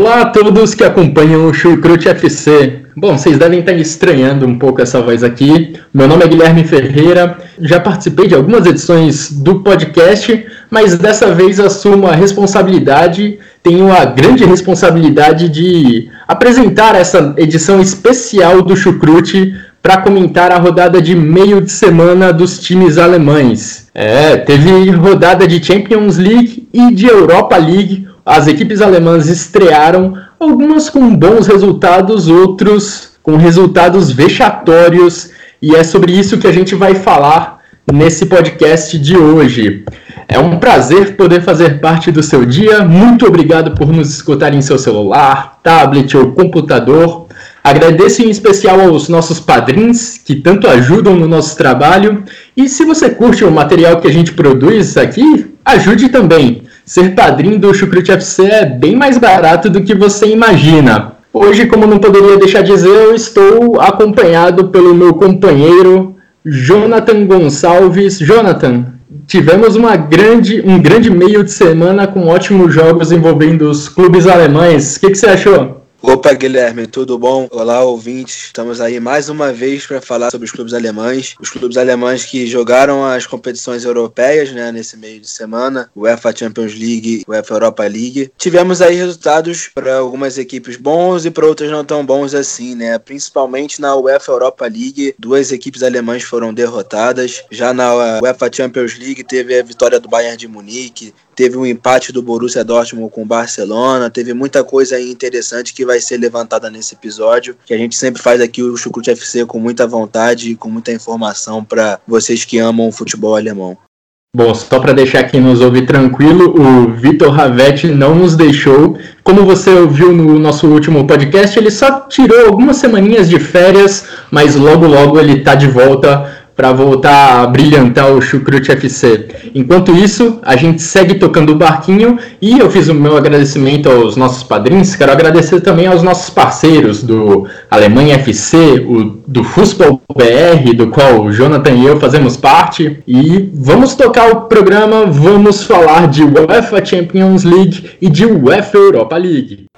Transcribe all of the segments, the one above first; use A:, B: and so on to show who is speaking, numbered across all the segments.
A: Olá a todos que acompanham o Chucrute FC. Bom, vocês devem estar estranhando um pouco essa voz aqui. Meu nome é Guilherme Ferreira, já participei de algumas edições do podcast, mas dessa vez assumo a responsabilidade, tenho a grande responsabilidade de apresentar essa edição especial do Chucrute para comentar a rodada de meio de semana dos times alemães. É, teve rodada de Champions League e de Europa League as equipes alemãs estrearam, algumas com bons resultados, outros com resultados vexatórios, e é sobre isso que a gente vai falar nesse podcast de hoje. É um prazer poder fazer parte do seu dia. Muito obrigado por nos escutar em seu celular, tablet ou computador. Agradeço em especial aos nossos padrinhos que tanto ajudam no nosso trabalho. E se você curte o material que a gente produz aqui, ajude também ser padrinho do Chucrute FC é bem mais barato do que você imagina. Hoje, como não poderia deixar de dizer, eu estou acompanhado pelo meu companheiro Jonathan Gonçalves. Jonathan, tivemos uma grande, um grande meio de semana com ótimos jogos envolvendo os clubes alemães. O que, que você achou?
B: Opa, Guilherme, tudo bom? Olá, ouvintes. Estamos aí mais uma vez para falar sobre os clubes alemães. Os clubes alemães que jogaram as competições europeias, né, nesse meio de semana, UEFA Champions League, UEFA Europa League. Tivemos aí resultados para algumas equipes bons e para outras não tão bons assim, né? Principalmente na UEFA Europa League, duas equipes alemãs foram derrotadas. Já na UEFA Champions League teve a vitória do Bayern de Munique, teve um empate do Borussia Dortmund com o Barcelona, teve muita coisa aí interessante que vai ser levantada nesse episódio, que a gente sempre faz aqui o Chucrute FC com muita vontade e com muita informação para vocês que amam o futebol alemão.
A: Bom, só para deixar quem nos ouve tranquilo, o Vitor Ravetti não nos deixou. Como você ouviu no nosso último podcast, ele só tirou algumas semaninhas de férias, mas logo logo ele está de volta para voltar a brilhantar o Chucrute FC. Enquanto isso, a gente segue tocando o barquinho e eu fiz o meu agradecimento aos nossos padrinhos. Quero agradecer também aos nossos parceiros do Alemanha FC, o, do Fußball BR, do qual o Jonathan e eu fazemos parte. E vamos tocar o programa, vamos falar de UEFA Champions League e de UEFA Europa League.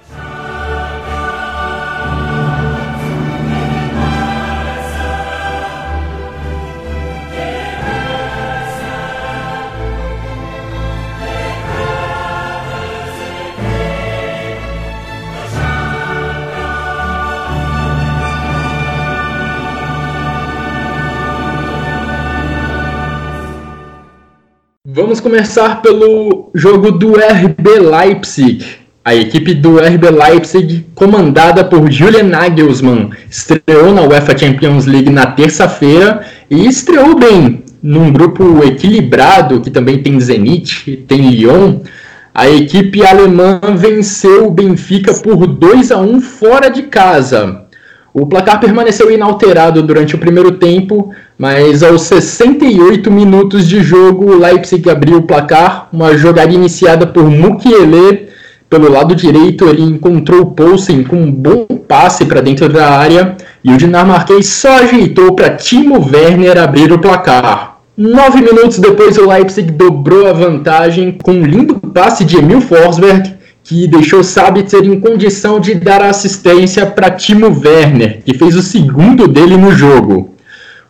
A: Vamos começar pelo jogo do RB Leipzig. A equipe do RB Leipzig, comandada por Julian Nagelsmann, estreou na UEFA Champions League na terça-feira e estreou bem, num grupo equilibrado que também tem Zenit, tem Lyon. A equipe alemã venceu o Benfica por 2 a 1 fora de casa. O placar permaneceu inalterado durante o primeiro tempo, mas aos 68 minutos de jogo, o Leipzig abriu o placar. Uma jogada iniciada por Mukiele pelo lado direito, ele encontrou o Poulsen com um bom passe para dentro da área e o dinamarquês só ajeitou para Timo Werner abrir o placar. Nove minutos depois, o Leipzig dobrou a vantagem com um lindo passe de Emil Forsberg que deixou Sabitzer em condição de dar assistência para Timo Werner, que fez o segundo dele no jogo.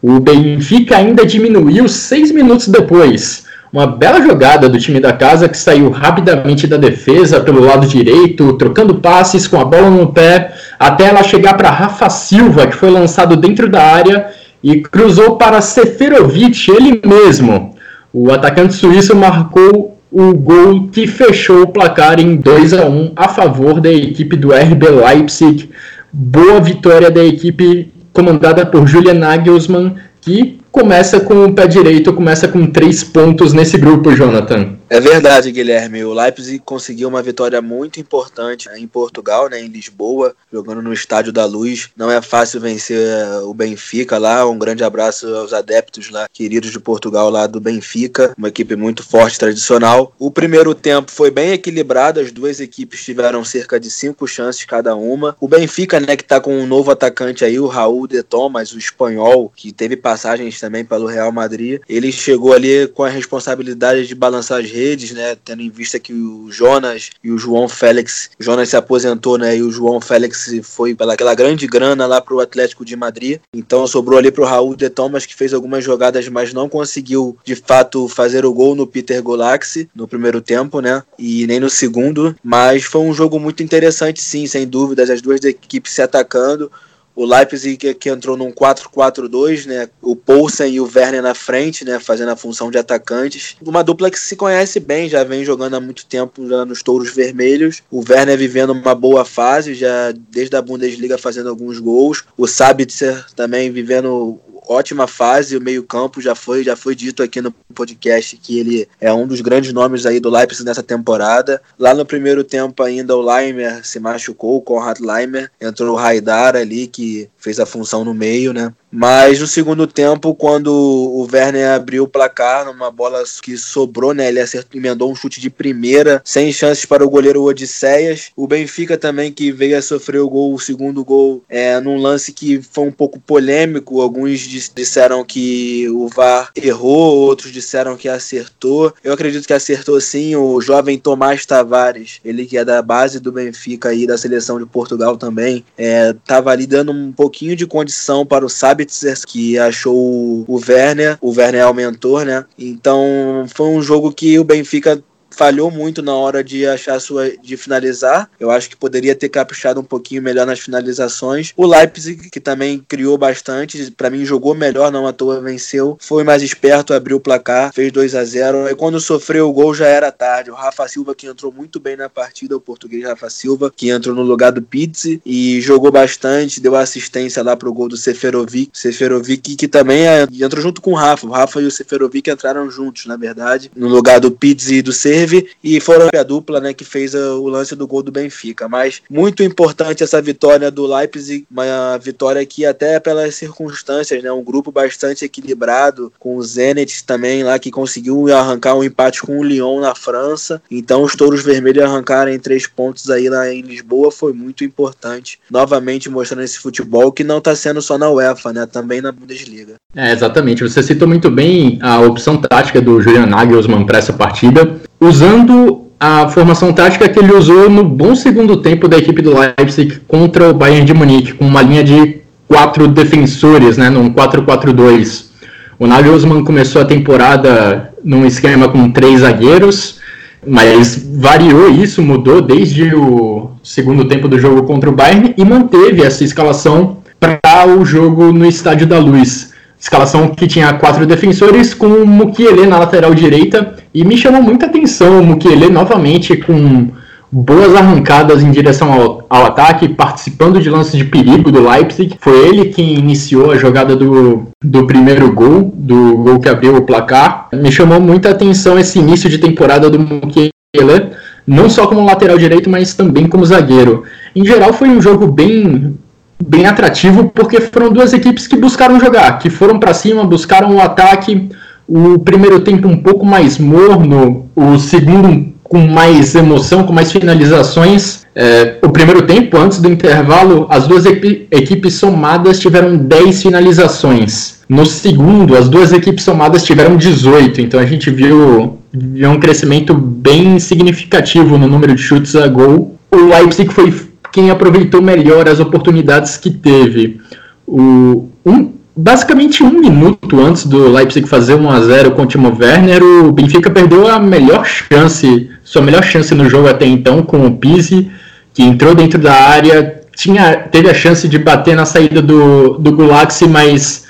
A: O Benfica ainda diminuiu seis minutos depois. Uma bela jogada do time da casa que saiu rapidamente da defesa pelo lado direito, trocando passes com a bola no pé, até ela chegar para Rafa Silva, que foi lançado dentro da área e cruzou para Seferovic, ele mesmo. O atacante suíço marcou o gol que fechou o placar em 2 a 1 a favor da equipe do RB Leipzig. Boa vitória da equipe comandada por Julian Nagelsmann, que começa com o pé direito, começa com três pontos nesse grupo, Jonathan.
B: É verdade, Guilherme. O Leipzig conseguiu uma vitória muito importante em Portugal, né, em Lisboa, jogando no Estádio da Luz. Não é fácil vencer eh, o Benfica lá. Um grande abraço aos adeptos lá, queridos de Portugal lá do Benfica, uma equipe muito forte, tradicional. O primeiro tempo foi bem equilibrado, as duas equipes tiveram cerca de cinco chances cada uma. O Benfica, né, que tá com um novo atacante aí, o Raul de Thomas, o espanhol, que teve passagens também pelo Real Madrid. Ele chegou ali com a responsabilidade de balançar as redes, né? Tendo em vista que o Jonas e o João Félix, o Jonas se aposentou, né? E o João Félix foi pelaquela grande grana lá pro Atlético de Madrid. Então sobrou ali pro Raul de Thomas, que fez algumas jogadas, mas não conseguiu de fato fazer o gol no Peter Golaxi no primeiro tempo, né? E nem no segundo. Mas foi um jogo muito interessante, sim, sem dúvidas. As duas equipes se atacando o Leipzig que, entrou num 4-4-2, né? O Poulsen e o Werner na frente, né? Fazendo a função de atacantes. Uma dupla que se conhece bem, já vem jogando há muito tempo já nos Touros Vermelhos. O Werner vivendo uma boa fase, já desde a Bundesliga fazendo alguns gols. O Sabitzer também vivendo ótima fase, o meio-campo já foi, já foi dito aqui no podcast que ele é um dos grandes nomes aí do Leipzig nessa temporada. Lá no primeiro tempo ainda o Leimer se machucou, o Konrad Leimer, entrou o Haidar ali que fez a função no meio, né? Mas no segundo tempo, quando o Werner abriu o placar numa bola que sobrou, né? Ele acertou, emendou um chute de primeira, sem chances para o goleiro Odisseias. O Benfica também, que veio a sofrer o gol, o segundo gol, é, num lance que foi um pouco polêmico. Alguns disseram que o VAR errou, outros disseram que acertou. Eu acredito que acertou sim. O jovem Tomás Tavares, ele que é da base do Benfica e da seleção de Portugal também, estava é, ali dando um pouquinho de condição para o Sabe Sabitzer, que achou o Werner. O Werner é o mentor, né? Então foi um jogo que o Benfica falhou muito na hora de achar sua de finalizar. Eu acho que poderia ter caprichado um pouquinho melhor nas finalizações. O Leipzig, que também criou bastante, para mim jogou melhor, não à toa venceu. Foi mais esperto, abriu o placar, fez 2 a 0. E quando sofreu o gol já era tarde. O Rafa Silva que entrou muito bem na partida, o português Rafa Silva, que entrou no lugar do Pizzi e jogou bastante, deu assistência lá pro gol do Seferovic. Seferovic que também é, entrou junto com o Rafa. O Rafa e o Seferovic entraram juntos, na verdade, no lugar do Pizzi e do Ser e foram a dupla né, que fez o lance do gol do Benfica. Mas muito importante essa vitória do Leipzig, uma vitória que até pelas circunstâncias, né, um grupo bastante equilibrado, com o Zenit também lá que conseguiu arrancar um empate com o Lyon na França. Então os touros vermelhos arrancarem três pontos aí lá em Lisboa foi muito importante. Novamente mostrando esse futebol que não está sendo só na UEFA, né, também na Bundesliga.
A: É, exatamente. Você citou muito bem a opção tática do Julian Nagelsmann para essa partida usando a formação tática que ele usou no bom segundo tempo da equipe do Leipzig contra o Bayern de Munique, com uma linha de quatro defensores, né, num 4-4-2. O Nagelsmann começou a temporada num esquema com três zagueiros, mas variou isso, mudou desde o segundo tempo do jogo contra o Bayern e manteve essa escalação para o jogo no Estádio da Luz. Escalação que tinha quatro defensores com o Mukiele na lateral direita e me chamou muita atenção o Mukiele novamente com boas arrancadas em direção ao, ao, ataque, participando de lances de perigo do Leipzig. Foi ele quem iniciou a jogada do, do primeiro gol, do gol que abriu o placar. Me chamou muita atenção esse início de temporada do Mukiele, não só como lateral direito, mas também como zagueiro. Em geral, foi um jogo bem bem atrativo porque foram duas equipes que buscaram jogar, que foram para cima, buscaram o ataque. O primeiro tempo um pouco mais morno, o segundo com mais emoção, com mais finalizações. É, o primeiro tempo, antes do intervalo, as duas equipes somadas tiveram 10 finalizações. No segundo, as duas equipes somadas tiveram 18, então a gente viu, viu um crescimento bem significativo no número de chutes a gol. O Leipzig foi quem aproveitou melhor as oportunidades que teve. O, um, basicamente um minuto antes do Leipzig fazer 1 a 0 com o Timo Werner, o Benfica perdeu a melhor chance, sua melhor chance no jogo até então com o Pizzi, que entrou dentro da área, tinha, teve a chance de bater na saída do, do Gulaxi, mas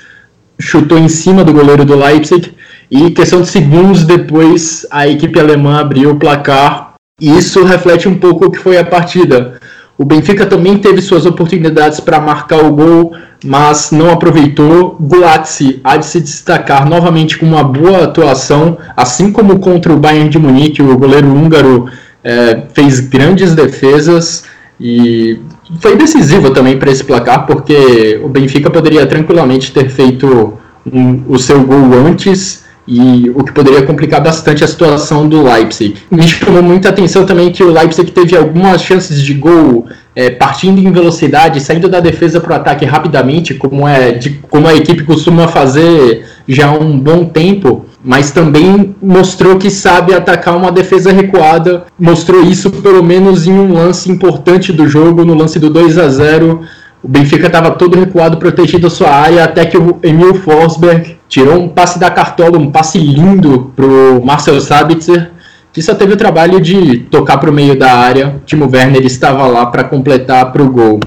A: chutou em cima do goleiro do Leipzig. E questão de segundos depois, a equipe alemã abriu o placar. E isso reflete um pouco o que foi a partida. O Benfica também teve suas oportunidades para marcar o gol, mas não aproveitou. Gulatzi há de se destacar novamente com uma boa atuação, assim como contra o Bayern de Munique, o goleiro húngaro é, fez grandes defesas e foi decisivo também para esse placar, porque o Benfica poderia tranquilamente ter feito um, o seu gol antes e o que poderia complicar bastante a situação do Leipzig. Me chamou muita atenção também que o Leipzig teve algumas chances de gol é, partindo em velocidade, saindo da defesa para o ataque rapidamente, como, é, de, como a equipe costuma fazer já há um bom tempo, mas também mostrou que sabe atacar uma defesa recuada. Mostrou isso pelo menos em um lance importante do jogo, no lance do 2 a 0 o Benfica estava todo recuado, protegido a sua área, até que o Emil Forsberg tirou um passe da cartola, um passe lindo para o Marcel Sabitzer, que só teve o trabalho de tocar para o meio da área. Timo Werner estava lá para completar para o gol.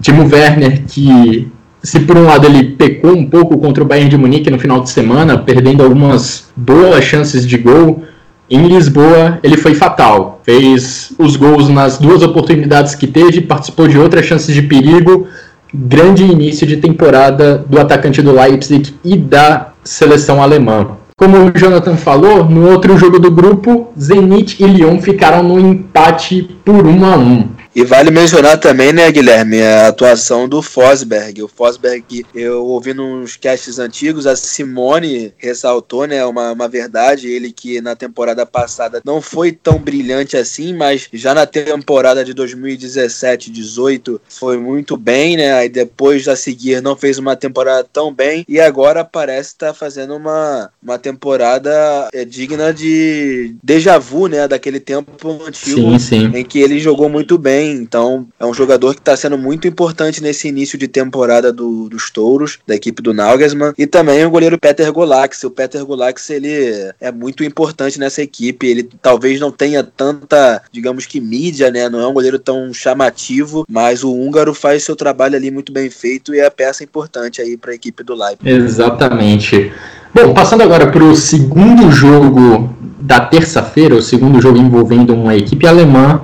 A: Timo Werner, que se por um lado ele pecou um pouco contra o Bayern de Munique no final de semana, perdendo algumas boas chances de gol, em Lisboa, ele foi fatal. Fez os gols nas duas oportunidades que teve, participou de outras chances de perigo. Grande início de temporada do atacante do Leipzig e da seleção alemã. Como o Jonathan falou, no outro jogo do grupo, Zenit e Lyon ficaram no empate por 1 a 1.
B: E vale mencionar também, né, Guilherme, a atuação do Fosberg. O Fosberg, eu ouvi nos casts antigos, a Simone ressaltou, né, uma, uma verdade, ele que na temporada passada não foi tão brilhante assim, mas já na temporada de 2017-18 foi muito bem, né, aí depois a seguir não fez uma temporada tão bem e agora parece estar tá fazendo uma, uma temporada é, digna de déjà vu, né, daquele tempo antigo
A: sim, sim.
B: em que ele jogou muito bem bem, então é um jogador que está sendo muito importante nesse início de temporada do, dos Touros, da equipe do Nagelsmann, e também o goleiro Peter Golax. O Peter Golax ele é muito importante nessa equipe, ele talvez não tenha tanta, digamos que mídia, né? Não é um goleiro tão chamativo, mas o húngaro faz seu trabalho ali muito bem feito e é a peça importante aí para a equipe do Leipzig.
A: Exatamente. Bom, passando agora para o segundo jogo da terça-feira, o segundo jogo envolvendo uma equipe alemã,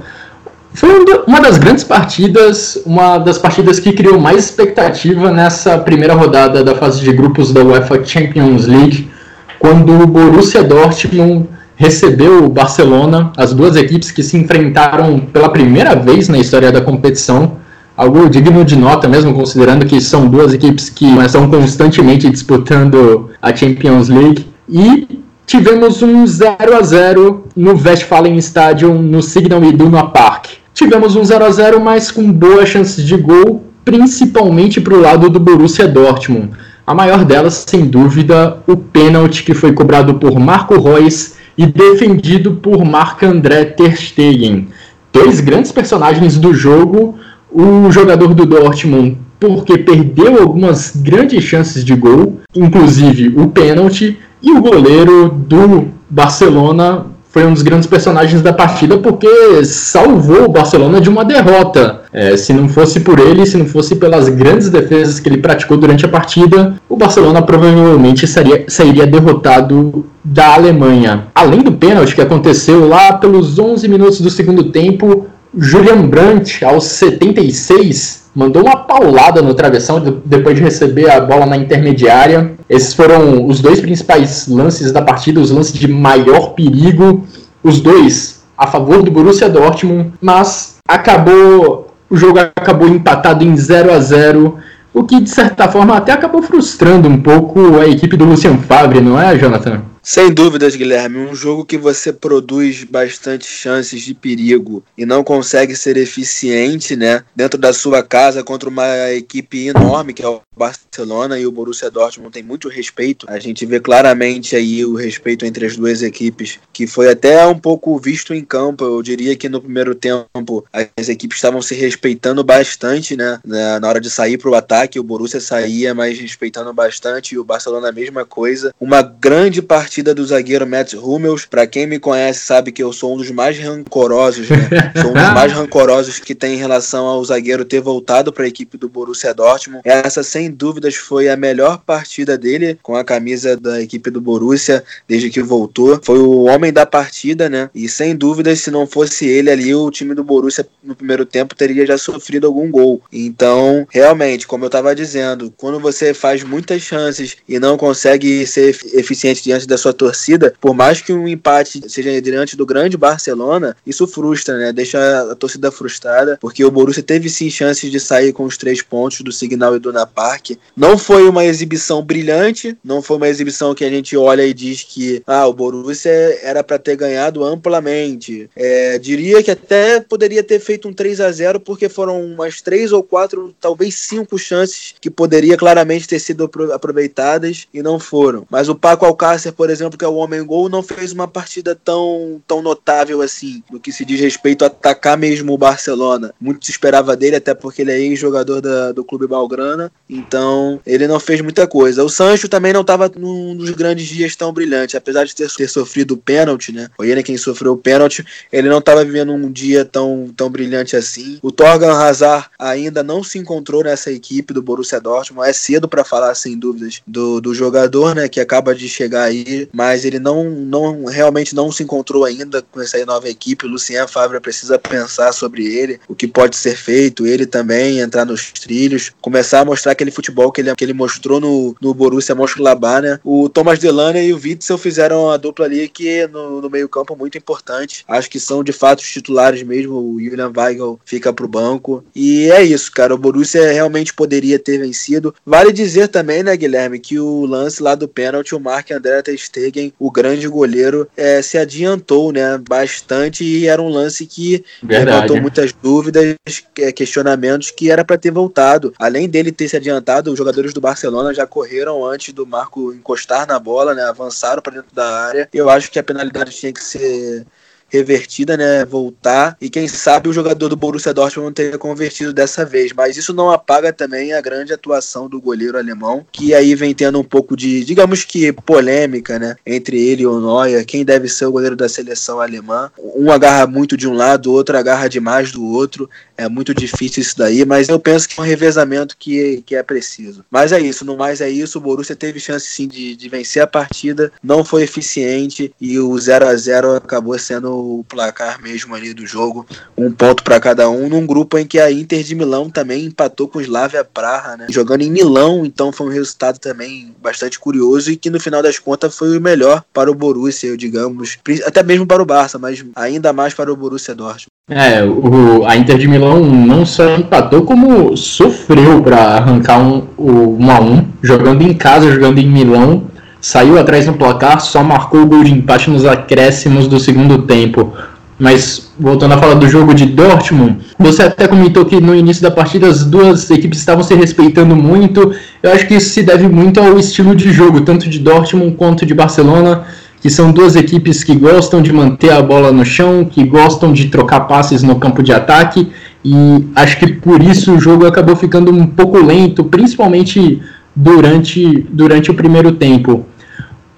A: foi uma das grandes partidas, uma das partidas que criou mais expectativa nessa primeira rodada da fase de grupos da UEFA Champions League, quando o Borussia Dortmund recebeu o Barcelona, as duas equipes que se enfrentaram pela primeira vez na história da competição, algo digno de nota mesmo, considerando que são duas equipes que estão constantemente disputando a Champions League. E tivemos um 0 a 0 no Westfalen Stadium, no Signal Iduna Park. Tivemos um 0 a 0 mas com boas chances de gol, principalmente para o lado do Borussia Dortmund. A maior delas, sem dúvida, o pênalti que foi cobrado por Marco Reus e defendido por Marc-André Ter Stegen. Dois grandes personagens do jogo, o jogador do Dortmund porque perdeu algumas grandes chances de gol, inclusive o pênalti, e o goleiro do Barcelona foi um dos grandes personagens da partida porque salvou o Barcelona de uma derrota. É, se não fosse por ele, se não fosse pelas grandes defesas que ele praticou durante a partida, o Barcelona provavelmente seria, sairia derrotado da Alemanha. Além do pênalti que aconteceu lá pelos 11 minutos do segundo tempo, Julian Brandt, aos 76, mandou uma paulada no travessão depois de receber a bola na intermediária. Esses foram os dois principais lances da partida, os lances de maior perigo, os dois a favor do Borussia Dortmund, mas acabou o jogo acabou empatado em 0 a 0 o que de certa forma até acabou frustrando um pouco a equipe do Lucian Favre, não é, Jonathan?
B: Sem dúvidas, Guilherme. Um jogo que você produz bastante chances de perigo e não consegue ser eficiente, né? Dentro da sua casa contra uma equipe enorme que é o Barcelona e o Borussia Dortmund tem muito respeito. A gente vê claramente aí o respeito entre as duas equipes, que foi até um pouco visto em campo. Eu diria que no primeiro tempo as equipes estavam se respeitando bastante, né? Na hora de sair para o ataque, o Borussia saía, mas respeitando bastante e o Barcelona a mesma coisa. Uma grande partida partida do zagueiro Mats Hummels. Para quem me conhece sabe que eu sou um dos mais rancorosos, né? sou um dos mais rancorosos que tem em relação ao zagueiro ter voltado para a equipe do Borussia Dortmund. Essa, sem dúvidas, foi a melhor partida dele com a camisa da equipe do Borussia desde que voltou. Foi o homem da partida, né? E sem dúvidas, se não fosse ele ali, o time do Borussia no primeiro tempo teria já sofrido algum gol. Então, realmente, como eu estava dizendo, quando você faz muitas chances e não consegue ser eficiente diante da sua torcida, por mais que um empate seja diante do grande Barcelona, isso frustra, né? Deixa a torcida frustrada, porque o Borussia teve sim chances de sair com os três pontos do Signal e do Park. Não foi uma exibição brilhante, não foi uma exibição que a gente olha e diz que ah, o Borussia era para ter ganhado amplamente. É, diria que até poderia ter feito um 3 a 0 porque foram umas três ou quatro, talvez cinco chances que poderia claramente ter sido aproveitadas e não foram. Mas o Paco Alcácer, por exemplo, que é o homem gol, não fez uma partida tão, tão notável assim, no que se diz respeito a atacar mesmo o Barcelona. Muito se esperava dele, até porque ele é ex-jogador do clube Balgrana, então ele não fez muita coisa. O Sancho também não estava num dos grandes dias tão brilhantes, apesar de ter, ter sofrido o pênalti, né? Foi ele quem sofreu o pênalti, ele não estava vivendo um dia tão, tão brilhante assim. O Torgan Hazard ainda não se encontrou nessa equipe do Borussia Dortmund, é cedo para falar sem dúvidas do, do jogador, né, que acaba de chegar aí, mas ele não, não realmente não se encontrou ainda com essa nova equipe. O Lucien Favre precisa pensar sobre ele, o que pode ser feito, ele também entrar nos trilhos, começar a mostrar aquele futebol que ele, que ele mostrou no, no Borussia Mönchengladbach, né? O Thomas Delaney e o Witzel fizeram a dupla ali que no, no meio-campo muito importante. Acho que são de fato os titulares mesmo. O Julian Weigl fica pro banco. E é isso, cara. O Borussia realmente poderia ter vencido. Vale dizer também, né, Guilherme, que o lance lá do pênalti, o Mark André Stegen, o grande goleiro, é, se adiantou, né, bastante e era um lance que Verdade. levantou muitas dúvidas, é, questionamentos que era para ter voltado. Além dele ter se adiantado, os jogadores do Barcelona já correram antes do Marco encostar na bola, né, avançaram para dentro da área. Eu acho que a penalidade tinha que ser revertida, né, voltar e quem sabe o jogador do Borussia Dortmund tenha convertido dessa vez, mas isso não apaga também a grande atuação do goleiro alemão, que aí vem tendo um pouco de, digamos que polêmica, né, entre ele e o Neuer, quem deve ser o goleiro da seleção alemã. Um agarra muito de um lado, o outro agarra demais do outro. É muito difícil isso daí, mas eu penso que é um revezamento que, que é preciso. Mas é isso, no mais é isso. O Borussia teve chance sim de, de vencer a partida, não foi eficiente e o 0 a 0 acabou sendo o placar mesmo ali do jogo. Um ponto para cada um, num grupo em que a Inter de Milão também empatou com o Slavia Praha, né? Jogando em Milão, então foi um resultado também bastante curioso e que no final das contas foi o melhor para o Borussia, digamos, até mesmo para o Barça, mas ainda mais para o Borussia Dortmund.
A: É, o, a Inter de Milão não só empatou, como sofreu para arrancar um, o 1 a 1 jogando em casa, jogando em Milão. Saiu atrás no placar, só marcou o gol de empate nos acréscimos do segundo tempo. Mas voltando a falar do jogo de Dortmund, você até comentou que no início da partida as duas equipes estavam se respeitando muito. Eu acho que isso se deve muito ao estilo de jogo, tanto de Dortmund quanto de Barcelona que são duas equipes que gostam de manter a bola no chão, que gostam de trocar passes no campo de ataque, e acho que por isso o jogo acabou ficando um pouco lento, principalmente durante, durante o primeiro tempo.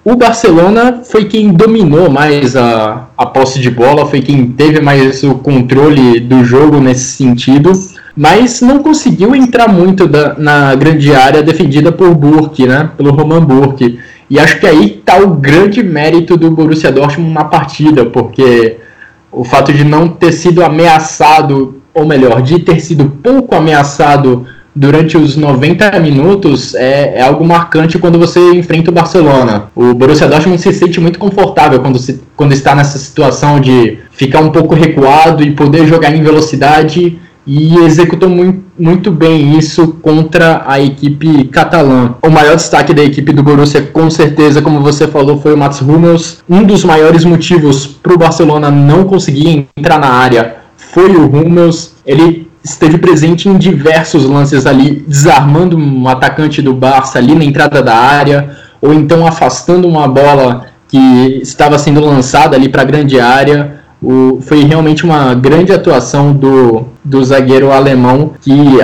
A: O Barcelona foi quem dominou mais a, a posse de bola, foi quem teve mais o controle do jogo nesse sentido, mas não conseguiu entrar muito da, na grande área defendida por Burke, né, pelo Roman Burke. E acho que aí está o grande mérito do Borussia Dortmund na partida, porque o fato de não ter sido ameaçado, ou melhor, de ter sido pouco ameaçado durante os 90 minutos é, é, algo marcante quando você enfrenta o Barcelona. O Borussia Dortmund se sente muito confortável quando, se, quando está nessa situação de ficar um pouco recuado e poder jogar em velocidade e executou muito, muito bem isso contra a equipe catalã. O maior destaque da equipe do Borussia, com certeza, como você falou, foi o Mats Hummels. Um dos maiores motivos para o Barcelona não conseguir entrar na área foi o Hummels. Ele esteve presente em diversos lances ali, desarmando um atacante do Barça ali na entrada da área, ou então afastando uma bola que estava sendo lançada ali para a grande área. O, foi realmente uma grande atuação do, do zagueiro alemão que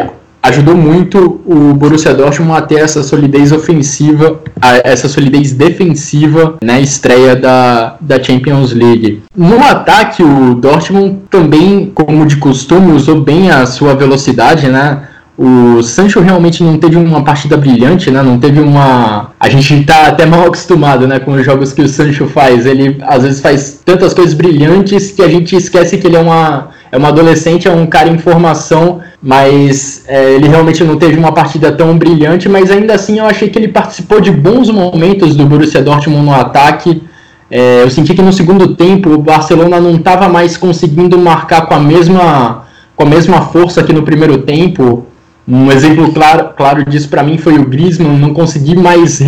A: ajudou muito o Borussia Dortmund a ter essa solidez ofensiva, essa solidez defensiva na estreia da, da Champions League. No ataque, o Dortmund também, como de costume, usou bem a sua velocidade, né? O Sancho realmente não teve uma partida brilhante, né? Não teve uma. A gente tá até mal acostumado, né, com os jogos que o Sancho faz. Ele às vezes faz tantas coisas brilhantes que a gente esquece que ele é uma é um adolescente, é um cara em formação, mas é, ele realmente não teve uma partida tão brilhante, mas ainda assim eu achei que ele participou de bons momentos do Borussia Dortmund no ataque. É, eu senti que no segundo tempo o Barcelona não estava mais conseguindo marcar com a mesma com a mesma força que no primeiro tempo. Um exemplo claro, claro disso para mim foi o Griezmann, não consegui mais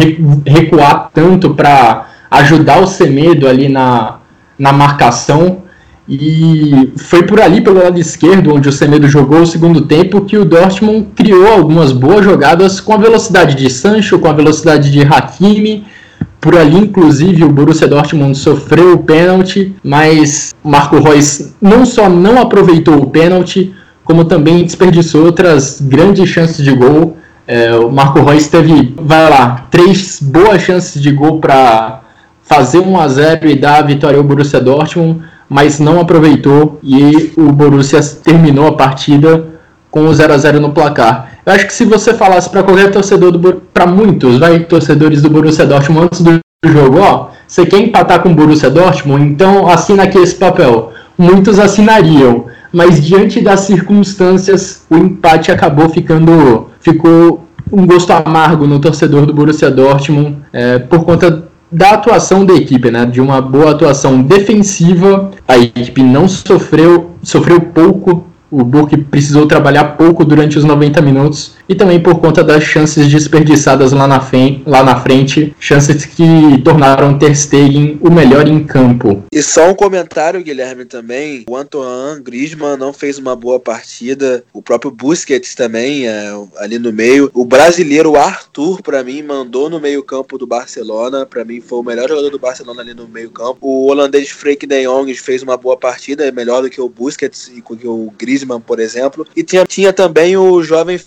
A: recuar tanto para ajudar o Semedo ali na, na marcação. E foi por ali, pelo lado esquerdo, onde o Semedo jogou o segundo tempo, que o Dortmund criou algumas boas jogadas com a velocidade de Sancho, com a velocidade de Hakimi. Por ali, inclusive, o Borussia Dortmund sofreu o pênalti, mas Marco Reus não só não aproveitou o pênalti, como também desperdiçou outras grandes chances de gol. É, o Marco Reus teve, vai lá, três boas chances de gol para fazer 1 a 0 e dar a vitória ao Borussia Dortmund mas não aproveitou e o Borussia terminou a partida com o 0 a 0 no placar. Eu acho que se você falasse para qualquer torcedor do para muitos, vai torcedores do Borussia Dortmund antes do jogo, ó, você quer empatar com o Borussia Dortmund, então assina aqui esse papel. Muitos assinariam, mas diante das circunstâncias, o empate acabou ficando ficou um gosto amargo no torcedor do Borussia Dortmund é, por conta da atuação da equipe, né? De uma boa atuação defensiva, a equipe não sofreu, sofreu pouco. O Burke precisou trabalhar pouco durante os 90 minutos e também por conta das chances desperdiçadas lá na, frente, lá na frente, chances que tornaram Ter Stegen o melhor em campo.
B: E só um comentário, Guilherme, também. O Antoine Griezmann não fez uma boa partida, o próprio Busquets também, é, ali no meio. O brasileiro Arthur, para mim, mandou no meio campo do Barcelona, para mim foi o melhor jogador do Barcelona ali no meio campo. O holandês Freek de Jong fez uma boa partida, é melhor do que o Busquets e que o Griezmann por exemplo. E tinha, tinha também o jovem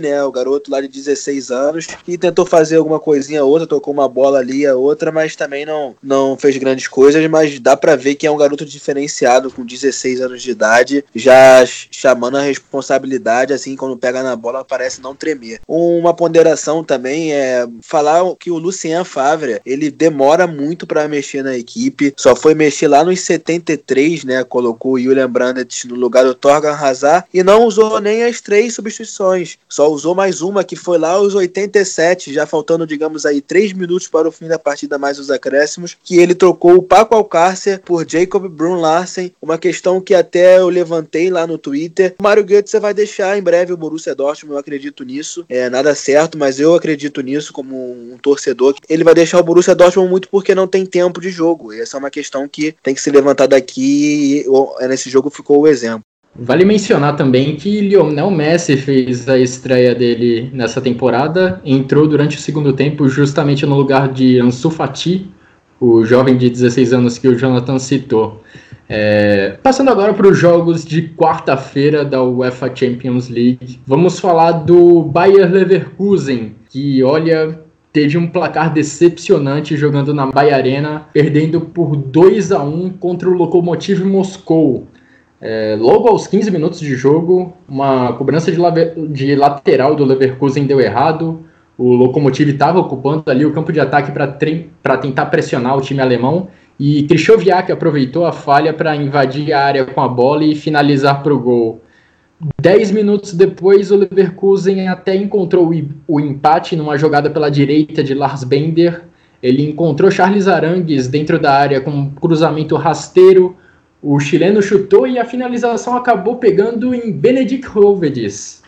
B: Né? O garoto lá de 16 anos, que tentou fazer alguma coisinha outra, tocou uma bola ali, a outra, mas também não, não fez grandes coisas. Mas dá para ver que é um garoto diferenciado, com 16 anos de idade, já chamando a responsabilidade, assim, quando pega na bola, parece não tremer. Uma ponderação também é falar que o Lucien Favre, ele demora muito para mexer na equipe, só foi mexer lá nos 73, né? Colocou o Julian Brandt no lugar do Torgan Hazard e não usou nem as três substituições. Só usou mais uma que foi lá aos 87, já faltando, digamos aí, três minutos para o fim da partida mais os acréscimos, que ele trocou o Paco Alcácer por Jacob Brun Larsen, uma questão que até eu levantei lá no Twitter. O Mário Götze vai deixar em breve o Borussia Dortmund, eu acredito nisso. É nada certo, mas eu acredito nisso como um torcedor. Ele vai deixar o Borussia Dortmund muito porque não tem tempo de jogo. E essa é uma questão que tem que ser levantada aqui. Nesse jogo ficou o exemplo.
A: Vale mencionar também que Lionel Messi fez a estreia dele nessa temporada, entrou durante o segundo tempo justamente no lugar de Ansu Fati, o jovem de 16 anos que o Jonathan citou. É, passando agora para os jogos de quarta-feira da UEFA Champions League, vamos falar do Bayer Leverkusen, que olha teve um placar decepcionante jogando na Bahia Arena, perdendo por 2 a 1 contra o Lokomotiv Moscou. É, logo aos 15 minutos de jogo, uma cobrança de, de lateral do Leverkusen deu errado. O Lokomotiv estava ocupando ali o campo de ataque para tentar pressionar o time alemão. E Krychowiak aproveitou a falha para invadir a área com a bola e finalizar para o gol. Dez minutos depois, o Leverkusen até encontrou o empate numa jogada pela direita de Lars Bender. Ele encontrou Charles Arangues dentro da área com um cruzamento rasteiro o chileno chutou e a finalização acabou pegando em Benedict Hovedes.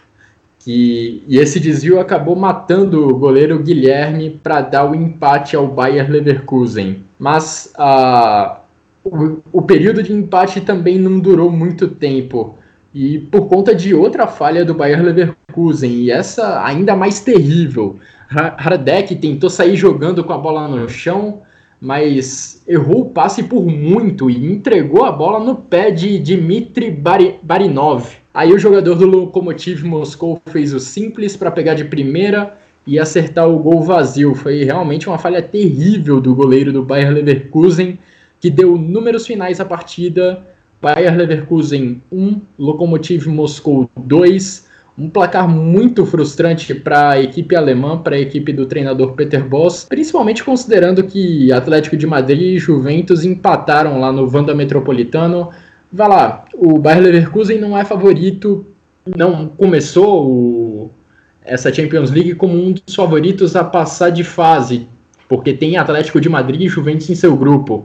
A: Que, e esse desvio acabou matando o goleiro Guilherme para dar o empate ao Bayer Leverkusen. Mas uh, o, o período de empate também não durou muito tempo. E por conta de outra falha do Bayer Leverkusen, e essa ainda mais terrível. Hradek tentou sair jogando com a bola no chão, mas errou o passe por muito e entregou a bola no pé de Dmitry Barinov. Aí o jogador do Lokomotiv Moscou fez o simples para pegar de primeira e acertar o gol vazio. Foi realmente uma falha terrível do goleiro do Bayer Leverkusen, que deu números finais à partida. Bayer Leverkusen 1, Lokomotiv Moscou 2. Um placar muito frustrante para a equipe alemã, para a equipe do treinador Peter Boss, principalmente considerando que Atlético de Madrid e Juventus empataram lá no Vanda Metropolitano. Vai lá, o Bayer Leverkusen não é favorito, não começou o essa Champions League como um dos favoritos a passar de fase, porque tem Atlético de Madrid e Juventus em seu grupo.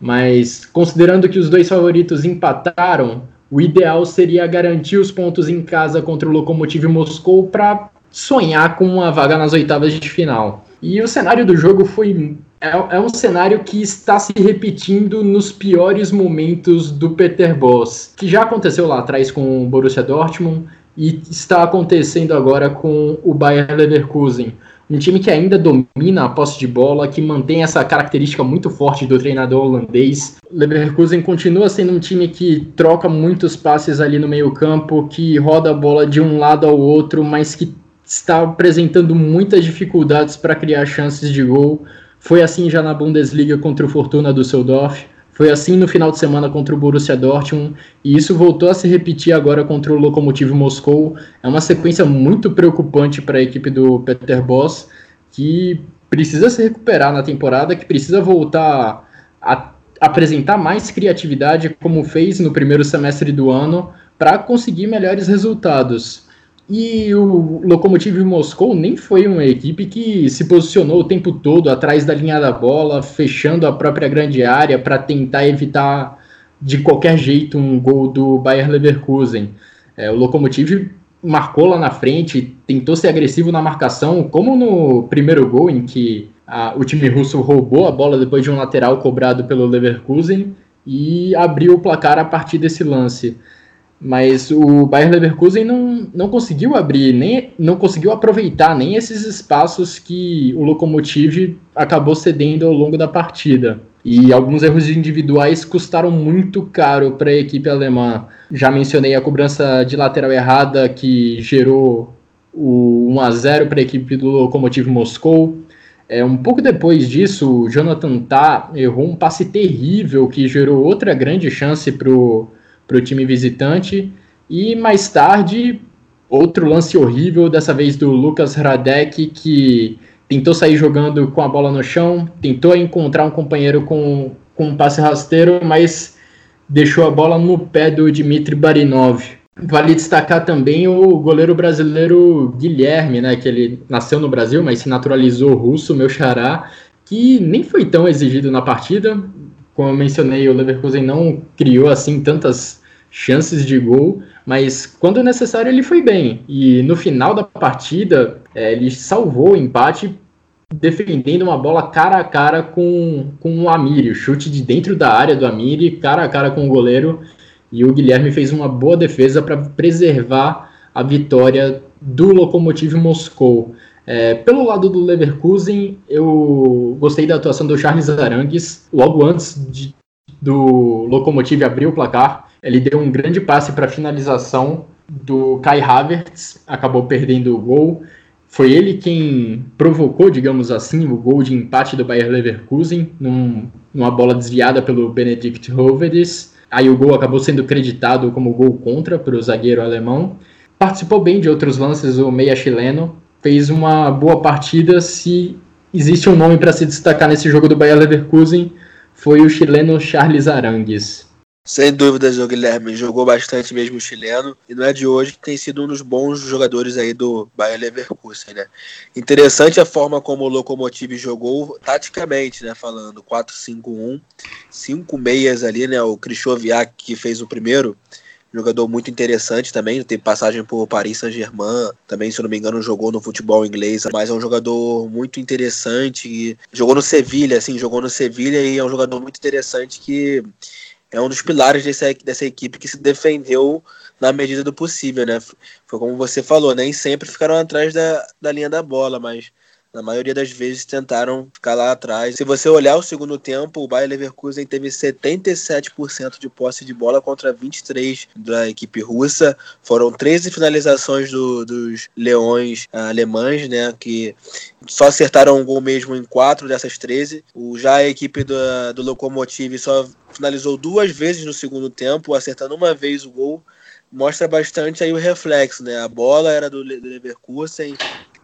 A: Mas considerando que os dois favoritos empataram, o ideal seria garantir os pontos em casa contra o Lokomotiv Moscou para sonhar com uma vaga nas oitavas de final. E o cenário do jogo foi é, é, um cenário que está se repetindo nos piores momentos do Peter Boss, que já aconteceu lá atrás com o Borussia Dortmund, e está acontecendo agora com o Bayer Leverkusen. Um time que ainda domina a posse de bola, que mantém essa característica muito forte do treinador holandês. Leverkusen continua sendo um time que troca muitos passes ali no meio-campo, que roda a bola de um lado ao outro, mas que está apresentando muitas dificuldades para criar chances de gol. Foi assim já na Bundesliga contra o Fortuna Düsseldorf. Foi assim no final de semana contra o Borussia Dortmund e isso voltou a se repetir agora contra o Lokomotiv Moscou. É uma sequência muito preocupante para a equipe do Peter Boss, que precisa se recuperar na temporada, que precisa voltar a apresentar mais criatividade, como fez no primeiro semestre do ano, para conseguir melhores resultados. E o Lokomotiv Moscou nem foi uma equipe que se posicionou o tempo todo atrás da linha da bola, fechando a própria grande área para tentar evitar de qualquer jeito um gol do Bayer Leverkusen. É, o Lokomotiv marcou lá na frente, tentou ser agressivo na marcação, como no primeiro gol em que a, o time russo roubou a bola depois de um lateral cobrado pelo Leverkusen e abriu o placar a partir desse lance. Mas o Bayer Leverkusen não, não conseguiu abrir, nem não conseguiu aproveitar nem esses espaços que o Lokomotiv acabou cedendo ao longo da partida. E alguns erros individuais custaram muito caro para a equipe alemã. Já mencionei a cobrança de lateral errada que gerou o 1 a 0 para a equipe do Lokomotiv Moscou. É, um pouco depois disso, o Jonathan Tah errou um passe terrível que gerou outra grande chance para o para o time visitante. E mais tarde, outro lance horrível, dessa vez do Lucas Radek, que tentou sair jogando com a bola no chão, tentou encontrar um companheiro com, com um passe rasteiro, mas deixou a bola no pé do Dmitry Barinov. Vale destacar também o goleiro brasileiro Guilherme, né, que ele nasceu no Brasil, mas se naturalizou russo, meu xará, que nem foi tão exigido na partida, como eu mencionei, o Leverkusen não criou assim tantas chances de gol, mas quando necessário ele foi bem. E no final da partida, é, ele salvou o empate defendendo uma bola cara a cara com, com o Amiri, o chute de dentro da área do Amiri, cara a cara com o goleiro. E o Guilherme fez uma boa defesa para preservar a vitória do Lokomotiv Moscou. É, pelo lado do Leverkusen, eu gostei da atuação do Charles Arangues. Logo antes de, do Lokomotiv abrir o placar, ele deu um grande passe para finalização do Kai Havertz, acabou perdendo o gol. Foi ele quem provocou, digamos assim, o gol de empate do Bayer Leverkusen, num, numa bola desviada pelo Benedikt Hovedes. Aí o gol acabou sendo creditado como gol contra para o zagueiro alemão. Participou bem de outros lances o meia chileno, fez uma boa partida. Se existe um nome para se destacar nesse jogo do Bayer Leverkusen, foi o chileno Charles Arangues.
B: Sem dúvidas, o Guilherme jogou bastante mesmo o chileno e não é de hoje que tem sido um dos bons jogadores aí do Bayer Leverkusen, né? Interessante a forma como o Lokomotiv jogou taticamente, né, falando 4-5-1, cinco meias ali, né, o Krychowiak que fez o primeiro, jogador muito interessante também, tem passagem por Paris Saint-Germain, também, se eu não me engano, jogou no futebol inglês, mas é um jogador muito interessante, jogou no Sevilha, assim, jogou no Sevilha e é um jogador muito interessante que é um dos pilares dessa, dessa equipe que se defendeu na medida do possível, né? Foi como você falou, nem sempre ficaram atrás da, da linha da bola, mas na maioria das vezes tentaram ficar lá atrás. Se você olhar o segundo tempo, o Bayer Leverkusen teve 77% de posse de bola contra 23 da equipe russa. Foram 13 finalizações do, dos leões alemães, né, que só acertaram um gol mesmo em quatro dessas 13. O, já a equipe do, do Lokomotiv só finalizou duas vezes no segundo tempo, acertando uma vez o gol mostra bastante aí o reflexo, né? A bola era do Leverkusen,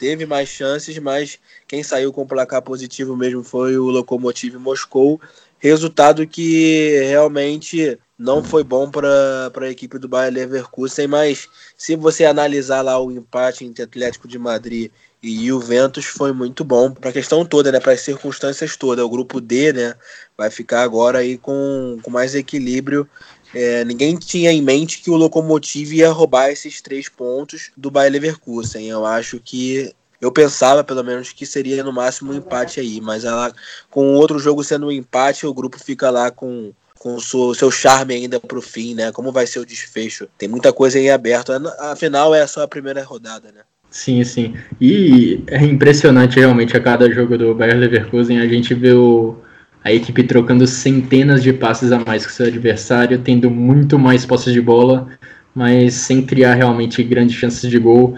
B: teve mais chances, mas quem saiu com o placar positivo mesmo foi o Lokomotiv Moscou. Resultado que realmente não foi bom para a equipe do Bayer Leverkusen, mas se você analisar lá o empate entre Atlético de Madrid e Juventus foi muito bom para a questão toda, né, para as circunstâncias todas. O grupo D, né, vai ficar agora aí com, com mais equilíbrio é, ninguém tinha em mente que o Lokomotiv ia roubar esses três pontos do Bayer Leverkusen. Eu acho que eu pensava, pelo menos, que seria no máximo um empate aí, mas ela, com o outro jogo sendo um empate, o grupo fica lá com, com seu, seu charme ainda para o fim, né? Como vai ser o desfecho? Tem muita coisa aí aberta. Afinal, é só a primeira rodada, né?
A: Sim, sim. E é impressionante realmente a cada jogo do Bayer Leverkusen a gente vê o a equipe trocando centenas de passes a mais que seu adversário, tendo muito mais posses de bola, mas sem criar realmente grandes chances de gol.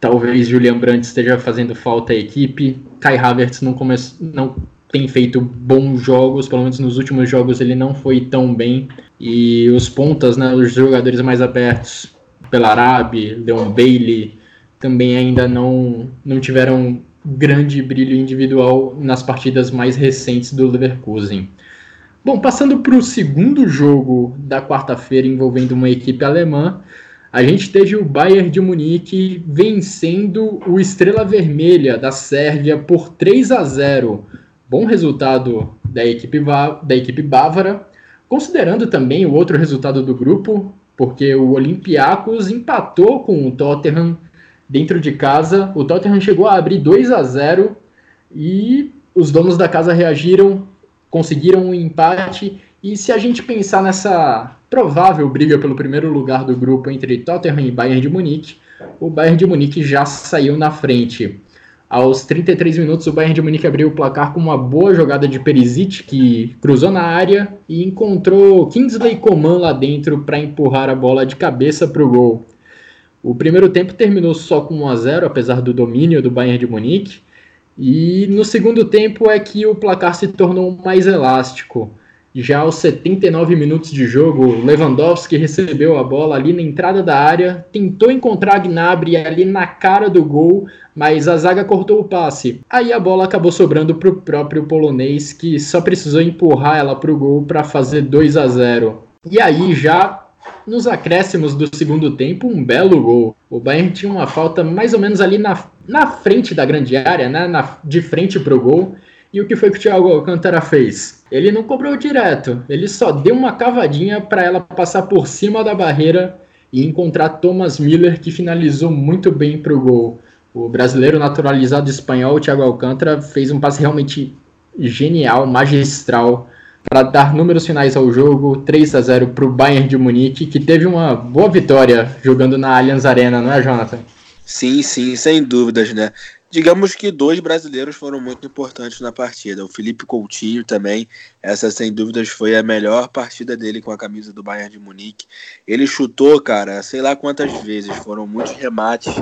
A: Talvez Julian Brandt esteja fazendo falta à equipe. Kai Havertz não, come... não tem feito bons jogos, pelo menos nos últimos jogos ele não foi tão bem. E os pontas, né, os jogadores mais abertos, Pelarabi, Leon Bailey, também ainda não, não tiveram grande brilho individual nas partidas mais recentes do Leverkusen. Bom, passando para o segundo jogo da quarta-feira envolvendo uma equipe alemã, a gente teve o Bayern de Munique vencendo o Estrela Vermelha da Sérvia por 3 a 0. Bom resultado da equipe, da equipe bávara, considerando também o outro resultado do grupo, porque o Olympiacos empatou com o Tottenham dentro de casa. O Tottenham chegou a abrir 2 a 0 e os donos da casa reagiram, conseguiram um empate. E se a gente pensar nessa provável briga pelo primeiro lugar do grupo entre Tottenham e Bayern de Munique, o Bayern de Munique já saiu na frente. Aos 33 minutos, o Bayern de Munique abriu o placar com uma boa jogada de Perisic, que cruzou na área e encontrou Kingsley Coman lá dentro para empurrar a bola de cabeça para o gol. O primeiro tempo terminou só com 1 a 0, apesar do domínio do Bayern de Munique. E no segundo tempo é que o placar se tornou mais elástico. Já aos 79 minutos de jogo, Lewandowski recebeu a bola ali na entrada da área, tentou encontrar Gnabry ali na cara do gol, mas a zaga cortou o passe. Aí a bola acabou sobrando para o próprio polonês, que só precisou empurrar ela para o gol para fazer 2 a 0. E aí já nos acréscimos do segundo tempo, um belo gol. O Bayern tinha uma falta mais ou menos ali na, na frente da grande área, né? Na, de frente para o gol. E o que foi que o Thiago Alcântara fez? Ele não cobrou direto, ele só deu uma cavadinha para ela passar por cima da barreira e encontrar Thomas Miller, que finalizou muito bem para o gol. O brasileiro naturalizado espanhol, Thiago Alcântara, fez um passe realmente genial, magistral para dar números finais ao jogo, 3 a 0 para o Bayern de Munique, que teve uma boa vitória jogando na Allianz Arena, não é, Jonathan?
B: Sim, sim, sem dúvidas, né? Digamos que dois brasileiros foram muito importantes na partida. O Felipe Coutinho também, essa sem dúvidas foi a melhor partida dele com a camisa do Bayern de Munique. Ele chutou, cara, sei lá quantas vezes, foram muitos remates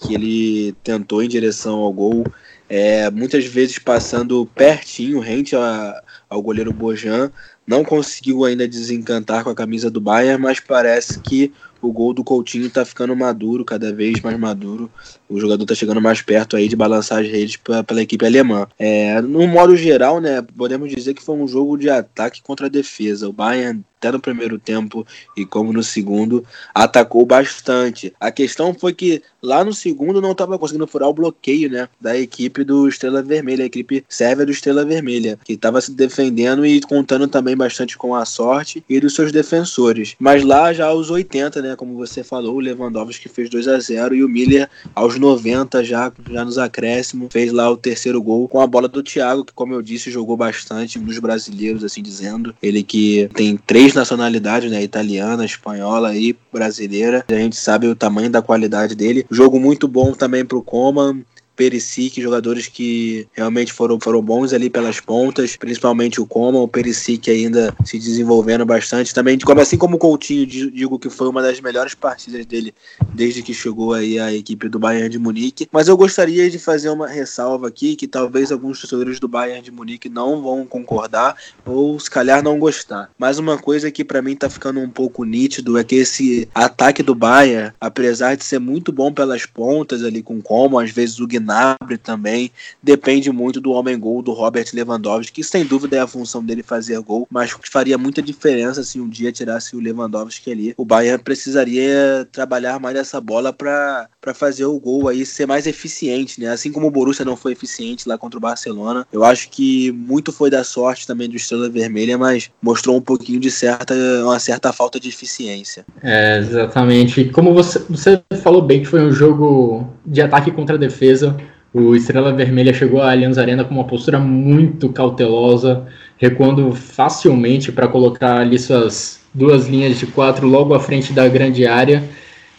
B: que ele tentou em direção ao gol, é, muitas vezes passando pertinho, rente a, ao goleiro Bojan. Não conseguiu ainda desencantar com a camisa do Bayern, mas parece que o gol do Coutinho está ficando maduro, cada vez mais maduro. O jogador está chegando mais perto aí de balançar as redes pela equipe alemã. É, no modo geral, né, podemos dizer que foi um jogo de ataque contra defesa. O Bayern até no primeiro tempo e como no segundo, atacou bastante. A questão foi que lá no segundo não estava conseguindo furar o bloqueio, né, da equipe do Estrela Vermelha, a equipe sérvia do Estrela Vermelha, que estava se defendendo e contando também bastante com a sorte e dos seus defensores. Mas lá já aos 80, né, como você falou, o Lewandowski fez 2 a 0 e o Miller aos 90 já já nos acréscimos fez lá o terceiro gol com a bola do Thiago, que como eu disse, jogou bastante nos brasileiros assim dizendo. Ele que tem três nacionalidades, né? Italiana, espanhola e brasileira. A gente sabe o tamanho da qualidade dele. Jogo muito bom também pro Coman. Perisic, jogadores que realmente foram, foram bons ali pelas pontas, principalmente o Coma, o Perisic ainda se desenvolvendo bastante. Também, assim como o Coutinho, digo que foi uma das melhores partidas dele desde que chegou aí a equipe do Bayern de Munique. Mas eu gostaria de fazer uma ressalva aqui que talvez alguns torcedores do Bayern de Munique não vão concordar ou se calhar não gostar. Mas uma coisa que para mim tá ficando um pouco nítido é que esse ataque do Bayern, apesar de ser muito bom pelas pontas ali com como, às vezes o Gnabry também, depende muito do homem gol do Robert Lewandowski, que sem dúvida é a função dele fazer gol, mas faria muita diferença se um dia tirasse o Lewandowski ali. O Bayern precisaria trabalhar mais essa bola para fazer o gol aí ser mais eficiente, né? Assim como o Borussia não foi eficiente lá contra o Barcelona, eu acho que muito foi da sorte também do Estrela Vermelha, mas mostrou um pouquinho de certa uma certa falta de eficiência.
A: É, exatamente. Como você, você falou bem que foi um jogo de ataque contra a defesa, o Estrela Vermelha chegou à Allianz Arena com uma postura muito cautelosa, recuando facilmente para colocar ali suas duas linhas de quatro logo à frente da grande área.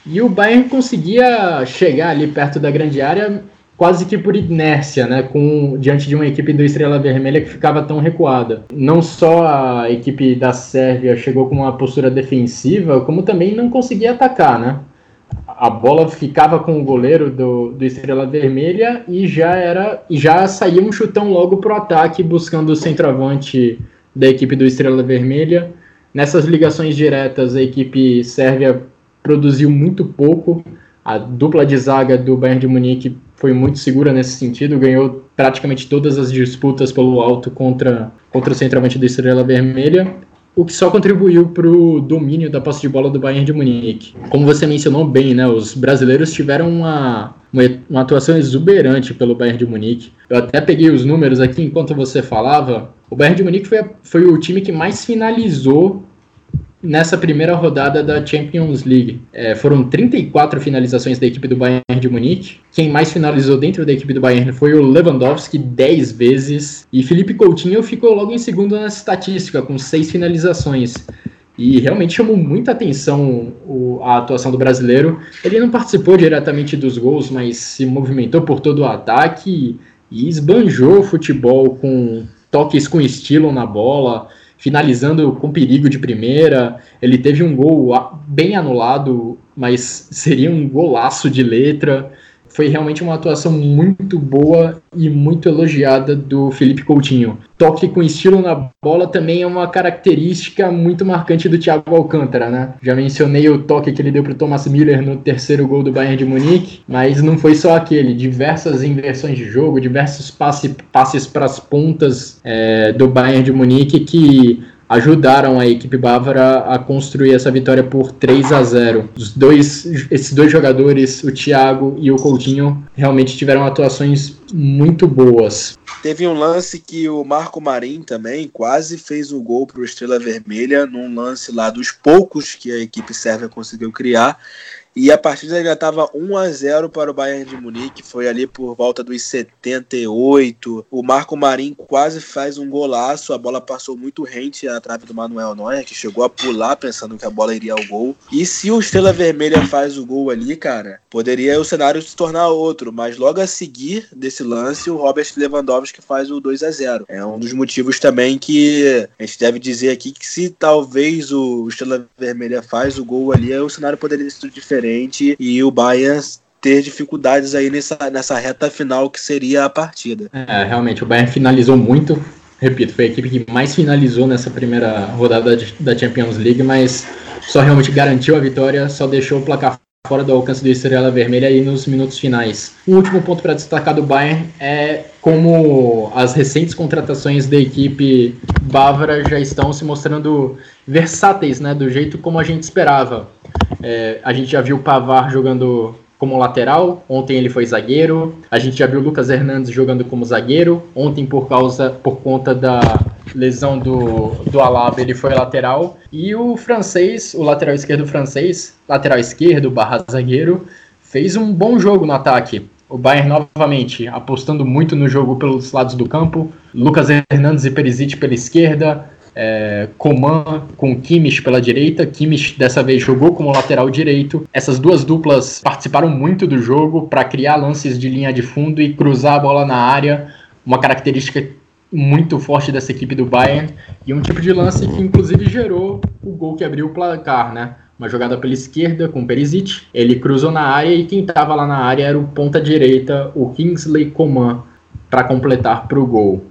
A: E o Bayern conseguia chegar ali perto da grande área quase que por inércia, né, com diante de uma equipe do Estrela Vermelha que ficava tão recuada. Não só a equipe da Sérvia chegou com uma postura defensiva, como também não conseguia atacar, né? A bola ficava com o goleiro do, do Estrela Vermelha e já era e já saía um chutão logo pro ataque buscando o centroavante da equipe do Estrela Vermelha. Nessas ligações diretas, a equipe sérvia produziu muito pouco. A dupla de zaga do Bayern de Munique foi muito segura nesse sentido, ganhou praticamente todas as disputas pelo alto contra, contra o centroavante da Estrela Vermelha, o que só contribuiu para o domínio da posse de bola do Bayern de Munique. Como você mencionou bem, né, os brasileiros tiveram uma, uma, atuação exuberante pelo Bayern de Munique. Eu até peguei os números aqui enquanto você falava. O Bayern de Munique foi, foi o time que mais finalizou nessa primeira rodada da Champions League. É, foram 34 finalizações da equipe do Bayern de Munique. Quem mais finalizou dentro da equipe do Bayern foi o Lewandowski, 10 vezes. E Felipe Coutinho ficou logo em segundo nessa estatística, com 6 finalizações. E realmente chamou muita atenção a atuação do brasileiro. Ele não participou diretamente dos gols, mas se movimentou por todo o ataque e esbanjou o futebol com toques com estilo na bola finalizando com perigo de primeira. Ele teve um gol bem anulado, mas seria um golaço de letra foi realmente uma atuação muito boa e muito elogiada do Felipe Coutinho. Toque com estilo na bola também é uma característica muito marcante do Thiago Alcântara, né? Já mencionei o toque que ele deu para o Thomas Miller no terceiro gol do Bayern de Munique, mas não foi só aquele. Diversas inversões de jogo, diversos passe, passes para as pontas é, do Bayern de Munique que ajudaram a equipe bávara a construir essa vitória por 3 a 0. Os dois, esses dois jogadores, o Thiago e o Coutinho, realmente tiveram atuações muito boas.
B: Teve um lance que o Marco Marim também quase fez o gol para o Estrela Vermelha, num lance lá dos poucos que a equipe sérvia conseguiu criar. E a partida já estava 1 a 0 para o Bayern de Munique, foi ali por volta dos 78. O Marco Marim quase faz um golaço, a bola passou muito rente à trave do Manuel Neuer, que chegou a pular pensando que a bola iria ao gol. E se o Estrela Vermelha faz o gol ali, cara, poderia o cenário se tornar outro, mas logo a seguir desse lance, o Robert Lewandowski faz o 2 a 0. É um dos motivos também que a gente deve dizer aqui que se talvez o Estrela Vermelha faz o gol ali, o cenário poderia ser diferente diferente e o Bayern ter dificuldades aí nessa, nessa reta final que seria a partida.
A: É, realmente, o Bayern finalizou muito. Repito, foi a equipe que mais finalizou nessa primeira rodada da Champions League, mas só realmente garantiu a vitória, só deixou o placar fora do alcance do Estrela Vermelha aí nos minutos finais. O último ponto para destacar do Bayern é como as recentes contratações da equipe bávara já estão se mostrando versáteis, né, do jeito como a gente esperava. É, a gente já viu o Pavar jogando como lateral, ontem ele foi zagueiro. A gente já viu o Lucas Hernandes jogando como zagueiro. Ontem, por causa, por conta da lesão do, do Alaba, ele foi lateral. E o francês, o lateral esquerdo francês, lateral esquerdo barra zagueiro, fez um bom jogo no ataque. O Bayern novamente apostando muito no jogo pelos lados do campo. Lucas Hernandes e Perisic pela esquerda, é, Coman com Kimmich pela direita. Kimmich dessa vez jogou como lateral direito. Essas duas duplas participaram muito do jogo para criar lances de linha de fundo e cruzar a bola na área, uma característica muito forte dessa equipe do Bayern e um tipo de lance que inclusive gerou o gol que abriu o placar, né? Uma jogada pela esquerda com o Perisic, ele cruzou na área e quem estava lá na área era o ponta direita, o Kingsley Coman, para completar para o gol.